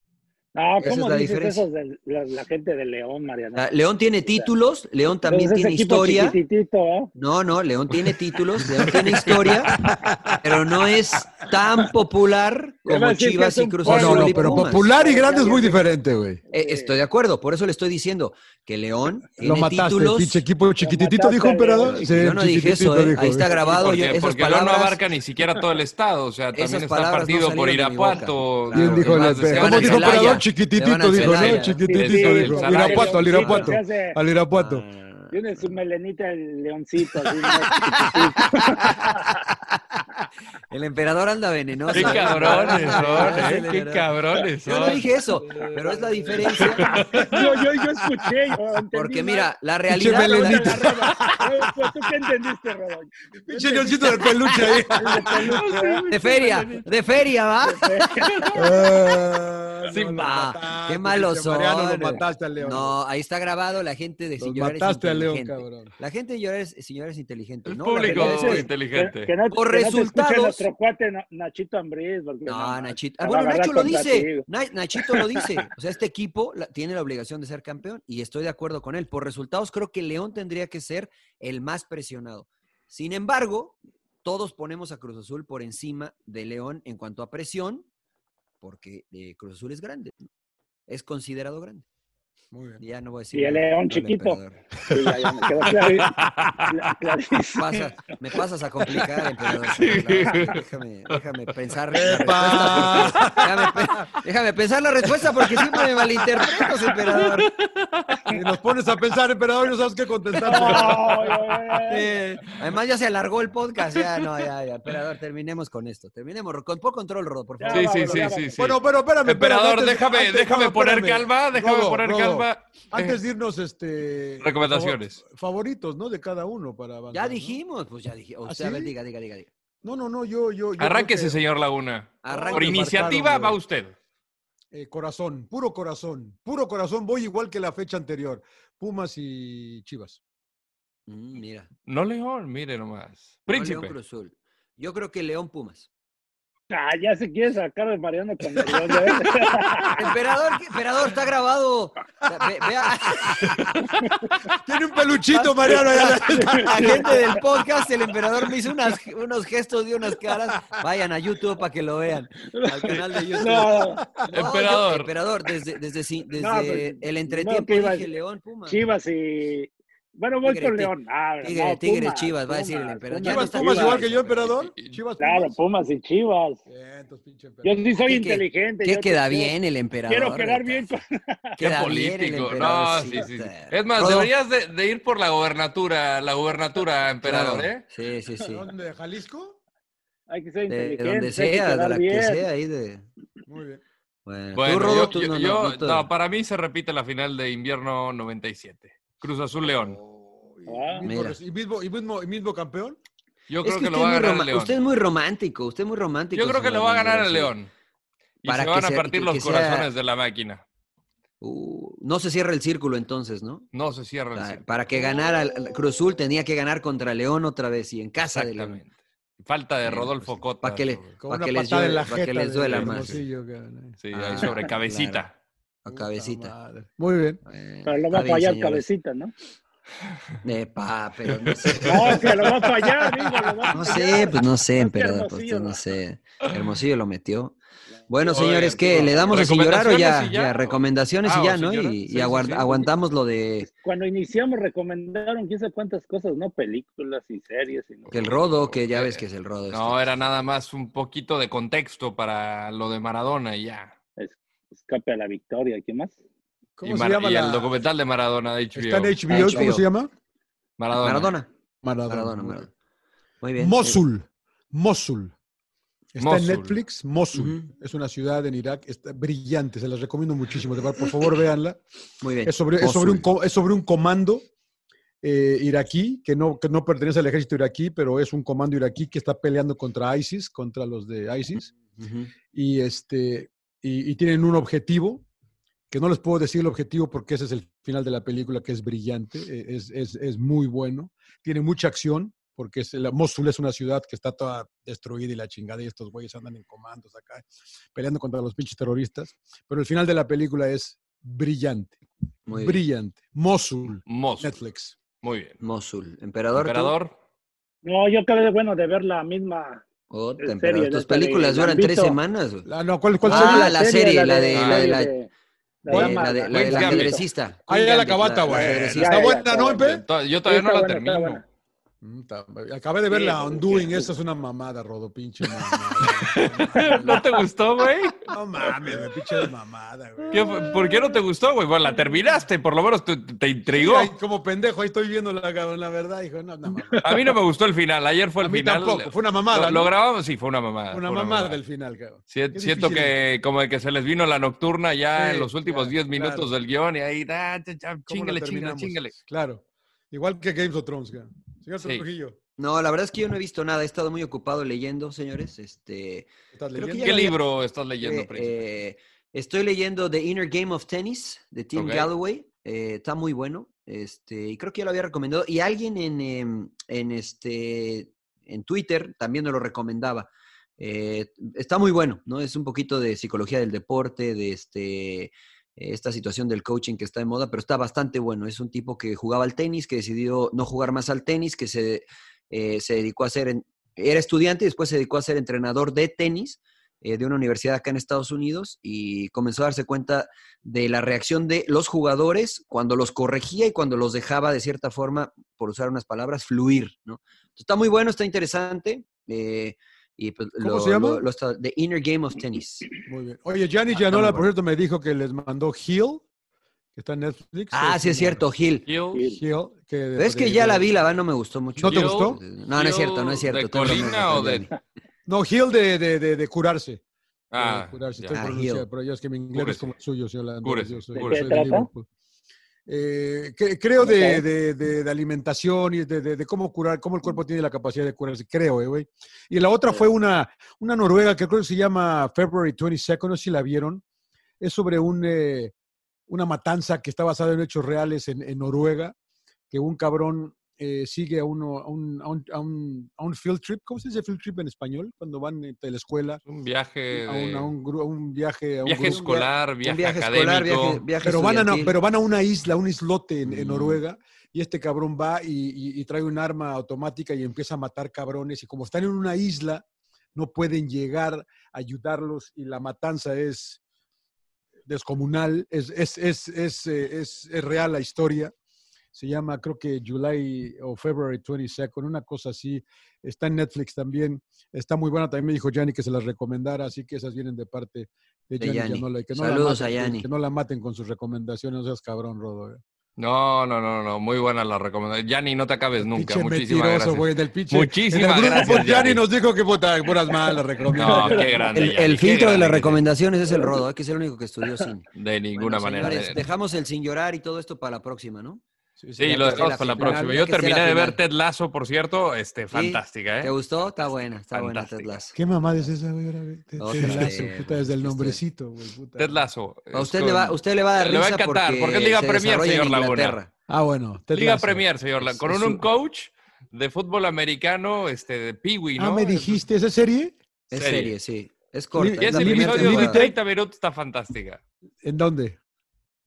D: Ah,
A: Esa es
D: ¿cómo
A: la
D: dices
A: diferencia.
D: eso de la, la gente de León, Mariano?
A: Ah, León tiene títulos, León también
D: Entonces,
A: tiene historia.
D: ¿eh?
A: No, no, León tiene títulos, León tiene historia, pero no es tan popular como Chivas
D: es
A: y Cruz
C: No,
A: Azul
C: no, no, pero
A: Pumas.
C: popular y grande es muy diferente, güey.
A: Eh, estoy de acuerdo, por eso le estoy diciendo que León tiene
C: Lo mataste,
A: títulos.
C: pinche equipo chiquititito, dijo emperador. Sí,
A: Yo no dije eso, ¿eh?
C: dijo,
A: Ahí está grabado.
B: porque
A: yo- esas
B: porque León no abarca ni siquiera todo el estado. O sea, también está
A: no
B: partido por. Irapuato.
C: ¿Quién dijo? Chiquititito dijo, ¿no? Chiquititito
D: Sí, sí,
C: dijo.
B: Celaya.
C: Irapuato, al Irapuato.
D: hace-
C: Al Irapuato.
D: Tiene su melenita el leoncito. Así, ¿no?
A: El emperador anda venenoso.
B: Qué cabrones son, ¿eh? Qué cabrones
A: Yo no dije eso, pero es la diferencia.
D: yo, yo, yo escuché. yo entendí
A: Porque
D: mal.
A: mira, la
C: Pinche
A: realidad.
C: melenita.
D: La roba. Pues, ¿Tú qué entendiste, Rodón?
C: Pinche leoncito de peluche ahí.
A: De feria, de feria, ¿va?
C: Ah,
B: Sí,
C: no, lo
A: Ah,
C: mataste,
A: qué malos
C: pinche Mariano,
A: son.
C: Lo mataste al león.
A: No, ahí está grabado la gente de Sin Llorar es
C: mataste al león, cabrón.
A: La gente de Llorar es, Sin Llorar es inteligente.
B: El
A: ¿no?
B: Público
A: es
B: inteligente.
D: Que, que no,
A: Por
D: te escuche nuestro cuate Na- Nachito Ambriz. porque
A: No, Nachito. Ah, bueno, Nacho lo dice. Na- Nachito lo dice. O sea, este equipo la- tiene la obligación de ser campeón y estoy de acuerdo con él. Por resultados, creo que León tendría que ser el más presionado. Sin embargo, todos ponemos a Cruz Azul por encima de León en cuanto a presión, porque eh, Cruz Azul es grande. ¿no? Es considerado grande.
C: Muy bien.
A: Ya no voy a decir.
D: Y el León chiquito.
A: emperador.
D: Sí, ya, ya me quedó.
A: Pasa- me pasas a complicar, emperador. Déjame, déjame pensar. la
C: ¡Epa!
A: respuesta, porque- déjame, pe- déjame pensar la respuesta porque siempre me malinterpretas, emperador.
C: Y nos pones a pensar, emperador, y no sabes qué contestar.
A: Eh, además ya se alargó el podcast. Ya, no, ya, ya. Emperador, terminemos con esto. Terminemos con por control, Rodo, por favor.
B: Sí, sí, sí, sí, sí.
C: Bueno, pero espérame, espérame.
B: Emperador,
C: antes-
B: déjame,
C: antes-
B: déjame
C: no,
B: poner
C: espérame.
B: calma, déjame poner calma.
C: Antes de irnos, este.
B: Recomendaciones.
C: favor- favoritos, ¿no? De cada uno para avanzar.
A: Ya
C: ¿no?
A: dijimos, pues ya dijimos.
C: ¿Ah,
A: Usted, a ver,
C: sí?
A: diga, diga, diga. diga.
C: No, no, no, yo. yo, yo
B: Arránquese,
C: que,
B: señor Laguna.
A: Arranque.
B: Por iniciativa va usted.
C: eh, corazón, puro corazón. Puro corazón, voy igual que la fecha anterior. Pumas y Chivas.
A: Mm, mira.
B: No León, mire nomás.
A: no,
B: Príncipe.
A: León Cruz Azul. Yo creo que León Pumas.
D: Ah, ya se quiere sacar de Mariano con el ves.
A: Emperador, ¿qué- emperador, está grabado. Ve- vea-
C: Tiene un peluchito, Mariano.
A: La gente del podcast, el emperador me hizo unas- unos gestos y unas caras. Vayan a YouTube para que lo vean. Al canal de YouTube.
D: No,
A: No,
B: Emperador.
A: yo- emperador, desde, desde, desde
D: No, pues,
A: el
D: no,
A: entretiempo
D: que iba-
A: dije León, Puma.
D: Chivas y. Bueno, voy
A: Tigre,
D: con León. Ah,
A: Tigre,
D: no,
A: Tigre,
D: Pumas,
A: Chivas, va a decir el
D: Pumas,
A: emperador.
D: Pumas,
A: Ya no está
C: Pumas, igual que yo, emperador. Chivas,
D: Claro,
C: Pumas.
D: Y Chivas. Yo sí soy
A: ¿Qué-
D: inteligente.
A: ¿Qué
D: yo
A: queda
D: te-
A: bien el emperador?
D: Quiero quedar bien con.
B: Qué
A: bien
B: político. No, sí, sí, sí. Es más,
A: Rodo.
B: deberías de, de ir por la gobernatura, la gubernatura, emperador,
A: Claro.
B: ¿eh?
A: Sí, sí, sí.
C: ¿Dónde? ¿De Jalisco?
D: Hay que ser
A: De,
D: inteligente.
A: de donde
D: hay que
A: sea, de la
D: bien.
A: que sea, ahí de...
C: Muy bien.
A: Bueno,
B: Bueno,
A: tú, Rodo,
B: yo,
A: tú
B: yo-
A: no,
B: yo-
A: no,
B: para mí se repite la final de invierno 97. Cruz Azul León.
C: Y
D: Ah.
C: mismo, y mismo, y mismo, y mismo campeón.
B: Yo
A: Es
B: creo
A: que
B: que, lo va a ganar el León.
A: usted es muy romántico, usted es muy romántico.
B: Yo creo que lo va a ganar el. León. Y
A: Para
B: se
A: que
B: van a partir los
A: sea-
B: corazones de la máquina.
A: Uh, no se cierra el círculo entonces, ¿no?
B: No se cierra el
A: Ah,
B: círculo.
A: Para que ganara Cruz Azul tenía que ganar contra León otra vez y en casa de León.
B: Exactamente. Falta de Rodolfo
A: pues,
B: Cota.
A: pa' que le- Pa' les pa' que duela más.
B: Sí,
A: Ah,
B: ahí sobre cabecita.
A: claro. A cabecita.
C: madre. Muy bien.
A: Bueno,
D: Pero lo va a fallar cabecita, ¿no?
A: Epa, pero no sé.
D: No, que lo va a fallar, digo, lo va a
A: No
D: fallar.
A: sé, pues no sé, emperador, pues no sé. Hermosillo lo metió. Bueno, señores, ¿qué? ¿Le damos a sin llorar o ya?
B: ¿recomendaciones y ya?
A: Ya, recomendaciones
B: Ah,
A: y
B: ¿o
A: ya,
B: sin
A: ¿no? Y,
B: Sí,
A: y aguar-
B: sí, sí.
A: aguantamos lo de
D: Cuando iniciamos recomendaron quién sabe cuántas cosas, ¿no? Películas y series. Y no.
A: que el rodo, que ya ves que es el rodo. este.
B: No, era nada más un poquito de contexto para lo de Maradona y ya.
D: Escape a la victoria, ¿qué más?
C: ¿Cómo
B: y
C: se
B: Mar-
C: llama
B: y
C: la...?
B: el documental de Maradona de HBO.
C: Está en HBO, ¿cómo
A: HBO.
C: se llama?
B: Maradona.
A: Maradona.
C: Maradona.
A: Maradona,
C: muy
A: Maradona. Muy bien.
C: Mosul. Mosul. Está
B: Mosul.
C: en Netflix. Mosul. Es una ciudad en Irak. Está brillante. Se las recomiendo muchísimo. Por favor, véanla.
A: Muy bien.
C: Es sobre, es sobre, un, es sobre un comando eh, iraquí que no, que no pertenece al ejército iraquí, pero es un comando iraquí que está peleando contra ISIS, contra los de ISIS. Y, este, y, y tienen un objetivo, que no les puedo decir el objetivo porque ese es el final de la película, que es brillante, eh, es, es, es muy bueno. Tiene mucha acción, porque es, la, Mosul es una ciudad que está toda destruida y la chingada, y estos güeyes andan en comandos acá, peleando contra los pinches terroristas. Pero el final de la película es brillante,
A: Muy bien.
C: brillante. Mosul,
B: Mosul.
C: Netflix.
B: Muy bien.
A: Mosul. Emperador. ¿tú?
B: Emperador.
D: No, yo acabé de, bueno, de ver la misma. Serie
A: emperador.
D: de
A: Tus películas duran tres semanas.
C: La, no, ¿Cuál, cuál
A: Ah,
C: serie?
A: la serie, la de-
D: la
A: la de
D: de-
A: la-
D: de-
A: La del ajedrecista.
C: Ah, ya la
A: la-
C: güey. Está buena, ¿no,
B: Yo todavía no la termino.
C: Mm, Acabé de ver
D: Sí,
C: la Undoing, esa es una mamada, Rodo, pinche mamada.
B: ¿No te gustó, güey?
C: No mames, güey, pinche mamada, güey.
B: ¿Por qué no te gustó, güey? Bueno, la terminaste, por lo menos te, te intrigó.
C: Ay, como pendejo, ahí estoy viendo la, la verdad, hijo. No, no.
B: A mí no me gustó el final. Ayer fue el
C: A mí
B: final.
C: tampoco, fue una mamada,
B: Lo, lo
C: ¿no?
B: grabamos, sí, fue una mamada.
C: Una
B: fue
C: mamada del final, cabrón.
B: Siento
C: difícil.
B: que como de que se les vino la nocturna ya
C: Sí,
B: en los últimos
C: ya,
B: 10 minutos del guion y ahí, ah, cha, cha,
C: ¿Cómo lo
B: chíngale, chíngale,
C: terminamos?
B: chíngale.
C: Claro. Igual que Games of Thrones, cabrón. Señor
B: Sí.
C: Trujillo,
A: No, la verdad es que yo no he visto nada. He estado muy ocupado leyendo, señores. Este,
C: ¿estás
A: Creo que
C: leyendo?
A: ya
B: ¿Qué
A: había-
B: libro estás leyendo,
A: eh,
B: Príncipe?
A: eh, estoy leyendo The Inner Game of Tennis de Tim. Galloway. Eh, está muy bueno. Este, y creo que ya lo había recomendado. Y alguien en, em, en, este, en Twitter también me lo recomendaba. Eh, está muy bueno, ¿no? Es un poquito de psicología del deporte, de este, esta situación del coaching que está de moda, pero está bastante bueno. Es un tipo que jugaba al tenis, que decidió no jugar más al tenis, que se, eh, se dedicó a ser, en- era estudiante y después se dedicó a ser entrenador de tenis eh, de una universidad acá en Estados Unidos y comenzó a darse cuenta de la reacción de los jugadores cuando los corregía y cuando los dejaba de cierta forma, por usar unas palabras, fluir, ¿no? Está muy bueno, está interesante. eh, y pues
C: ¿Cómo
A: lo-
C: se llama?
A: lo- lo está- The Inner Game of Tennis.
C: Muy bien. Oye, Gianni
A: Ah,
C: Gianola, por cierto, me dijo que les mandó Hill, que está en Netflix.
A: Ah, sí es cierto, Gil.
B: Gil,
C: Hill. Que
A: es que ya la vi, la verdad no me gustó mucho.
C: ¿No te gustó?
A: No, no es cierto, no es cierto.
B: ¿De
A: mismo,
B: o de...?
C: No, Hill de, de, de, de curarse.
B: Ah,
C: curarse. Estoy
A: Ah, Hill.
C: pero yo es que mi inglés es como el suyo, señor yo soy-
D: ¿De qué
C: soy
D: trata?
C: Eh, que- creo de, de- de- de alimentación y de, cómo curar, cómo el cuerpo tiene la capacidad de curarse, creo, eh. Y la otra fue una, una noruega que creo que se llama February 22nd, no sé si la vieron. Es sobre un, eh, una matanza que está basada en hechos reales en, en Noruega, que un cabrón eh, sigue a, uno, a, un, a, un, a, un, a un field trip. ¿Cómo se dice field trip en español? Cuando van de la escuela.
B: Un viaje.
C: A un, a un, gru- a un viaje. A un
B: Viaje
C: grupo.
B: escolar, viaje,
A: viaje
B: académico.
A: escolar, viaje, viaje
C: pero van, a, pero van a una isla, un islote en, en
A: Mm.
C: Noruega, y este cabrón va y, y- y trae un arma automática y empieza a matar cabrones, y como están en una isla, no pueden llegar a ayudarlos, y la matanza es descomunal, es, es, es, es, eh, es- es real la historia. Se llama, creo que July o February 22nd, una cosa así. Está en Netflix también. Está muy buena. También me dijo Yanni que se las recomendara, así que esas vienen de parte de,
A: De
C: Yanni
A: Yanni.
C: Gianola, y que no la
A: Saludos
C: maten,
A: a Yanni.
C: Que no la maten con sus recomendaciones, no seas cabrón, Rodo. eh.
B: No, no, no, no. Muy buena la recomendación. Yanni, no te acabes nunca. Muchísimas gracias.
C: güey, del pinche.
B: Muchísimas
C: en el grupo,
B: gracias,
C: Yanni nos dijo que puta, puras malas
B: No,
C: recomendaciones.
B: qué grande.
A: El,
B: Yanni,
A: el
B: qué
A: filtro de las recomendaciones es el rodo, hay que ser el único que estudió cine.
B: De ninguna
A: Bueno,
B: manera.
A: señores, dejamos el sin llorar y todo esto para la próxima, ¿no?
B: Sí, lo dejamos para la
A: la
B: próxima. Yo terminé de ver. Ted Lasso, por cierto. Este,
A: ¿Sí?
B: fantástica,
A: ¿Te
B: ¿eh?
A: gustó? Está buena, está buena Ted. Lasso.
C: ¿Qué mamada es esa, güey? Ted-
A: vez,
C: Lasso, puta, desde el nombrecito, güey. puta.
B: Ted Lasso.
A: A usted, le va, usted le va a dar
B: Le va a
A: risa
B: encantar,
A: porque,
B: porque es Liga
A: se
B: Premier, señor Laguna.
C: Ah, bueno. Ted
B: Liga. Premier, señor. La- Con un, coach de fútbol americano, este, de Peewee, ¿no?
C: Ah, me dijiste, ¿esa serie?
A: Es
B: Serie.
A: serie, sí. Es corta.
B: Y
A: es
B: ese episodio de
A: temporada.
B: 30 minutos está fantástica.
C: ¿En dónde?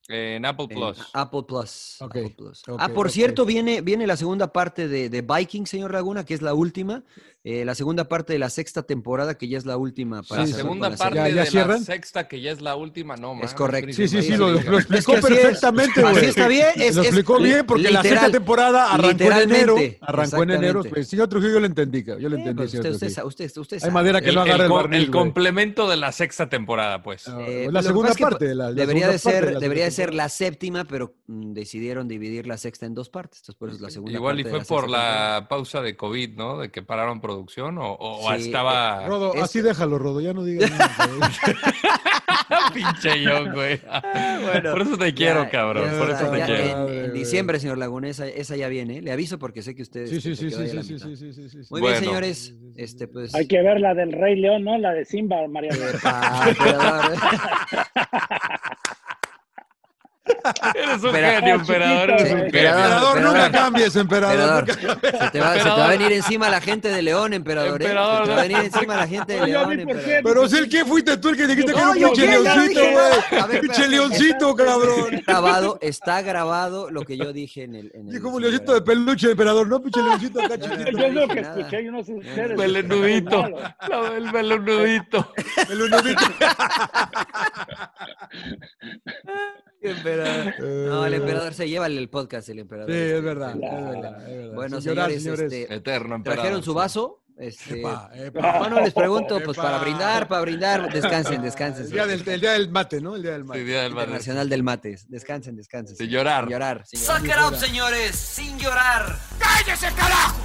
B: En Apple
A: En
B: Plus.
A: Apple Plus.
C: Ok,
A: Apple Plus. ah, por cierto, viene, viene la segunda parte de, de Viking, señor Laguna, que es la última. Eh, la segunda parte de la sexta temporada, que ya es la última para
B: la
C: Sí,
B: segunda
A: la
B: parte.
C: ¿Ya- ya
B: de
C: cierran?
B: la sexta, que ya es la última, no, mames,
A: correcto.
C: Sí, sí, sí, lo, explicó
A: Es que es.
C: perfectamente,
A: Así
C: güey.
A: está bien, es-
C: lo
A: es
C: explicó
A: li-
C: bien porque la sexta temporada arrancó en enero. Arrancó en enero. Pues, señor Trujillo, yo lo entendí, yo lo
A: Eh,
C: entendí,
A: pues usted, usted,
C: Trujillo.
A: sa- usted, usted
C: Hay
A: sabe.
C: madera que
B: El,
C: no
B: el
C: agarra el
B: el complemento de la sexta temporada, pues.
C: Ah,
A: Eh,
C: la
A: que
C: segunda
A: es
C: parte de la- la
A: debería de
C: parte de
A: ser,
C: la
A: debería de ser la séptima, pero mm, decidieron dividir la sexta en dos partes. Entonces, por eso es la segunda
B: Igual y fue por la pausa de COVID, ¿no? De que pararon producción o, o
A: Sí,
B: estaba...
C: Rodo,
A: Es-
C: así déjalo, Rodo, ya no digas nada.
B: Pinche yo, güey.
A: Bueno,
B: por eso te quiero,
A: Ya,
B: cabrón.
A: ya
B: por eso te
A: ya
B: quiero.
A: En, en diciembre, señor Laguna, esa, esa ya viene. ¿eh? Le aviso porque sé que usted
C: Sí, sí, sí, sí, sí, sí, sí, sí, sí.
A: Muy
B: Bueno.
A: bien, señores. Este, pues,
D: Hay que ver la del Rey León, ¿no? La de Simba, María.
A: Ah, emperador.
B: Eres un genio, emperador. Eres un.
A: Emperador.
C: Emperador, nunca cambies, emperador.
A: Se te, va, se te va a venir encima la gente de León, emperador. ¿eh?
B: Emperador,
A: Se te va a venir encima la gente de León, emperador.
C: Pero si el que fuiste tú el que dijiste que
A: No,
C: era un pinche leoncito, güey. Pinche leoncito, cabrón.
A: Está grabado, está grabado lo que yo dije en el. En el
C: como leoncito de peluche, emperador, no pinche leoncito acá
D: Yo
C: chiquito.
D: lo que escuché, yo no sé ustedes.
B: Melenudito.
D: Malo.
B: La- El.
A: Emperador. No, el emperador se lleva el podcast, el emperador.
C: Sí, es
A: Este,
C: verdad, es
D: Claro.
C: verdad, es verdad.
A: Bueno,
C: llorar,
A: señores, este,
B: Eterno, emperador.
A: trajeron su vaso. Este,
C: Epa, epa.
A: bueno, les pregunto, pues
C: Epa.
A: para brindar, para brindar, descansen, descansen.
C: El día, del, el día del mate, ¿no? El día del mate.
B: Sí, día del madre.
A: Internacional del Mate. Descansen, descansen.
B: Sin
A: señores.
B: llorar.
A: Sin llorar. sin
E: Suck
A: llorar.
E: it up, señores, sin llorar.
F: ¡Cállese, carajo!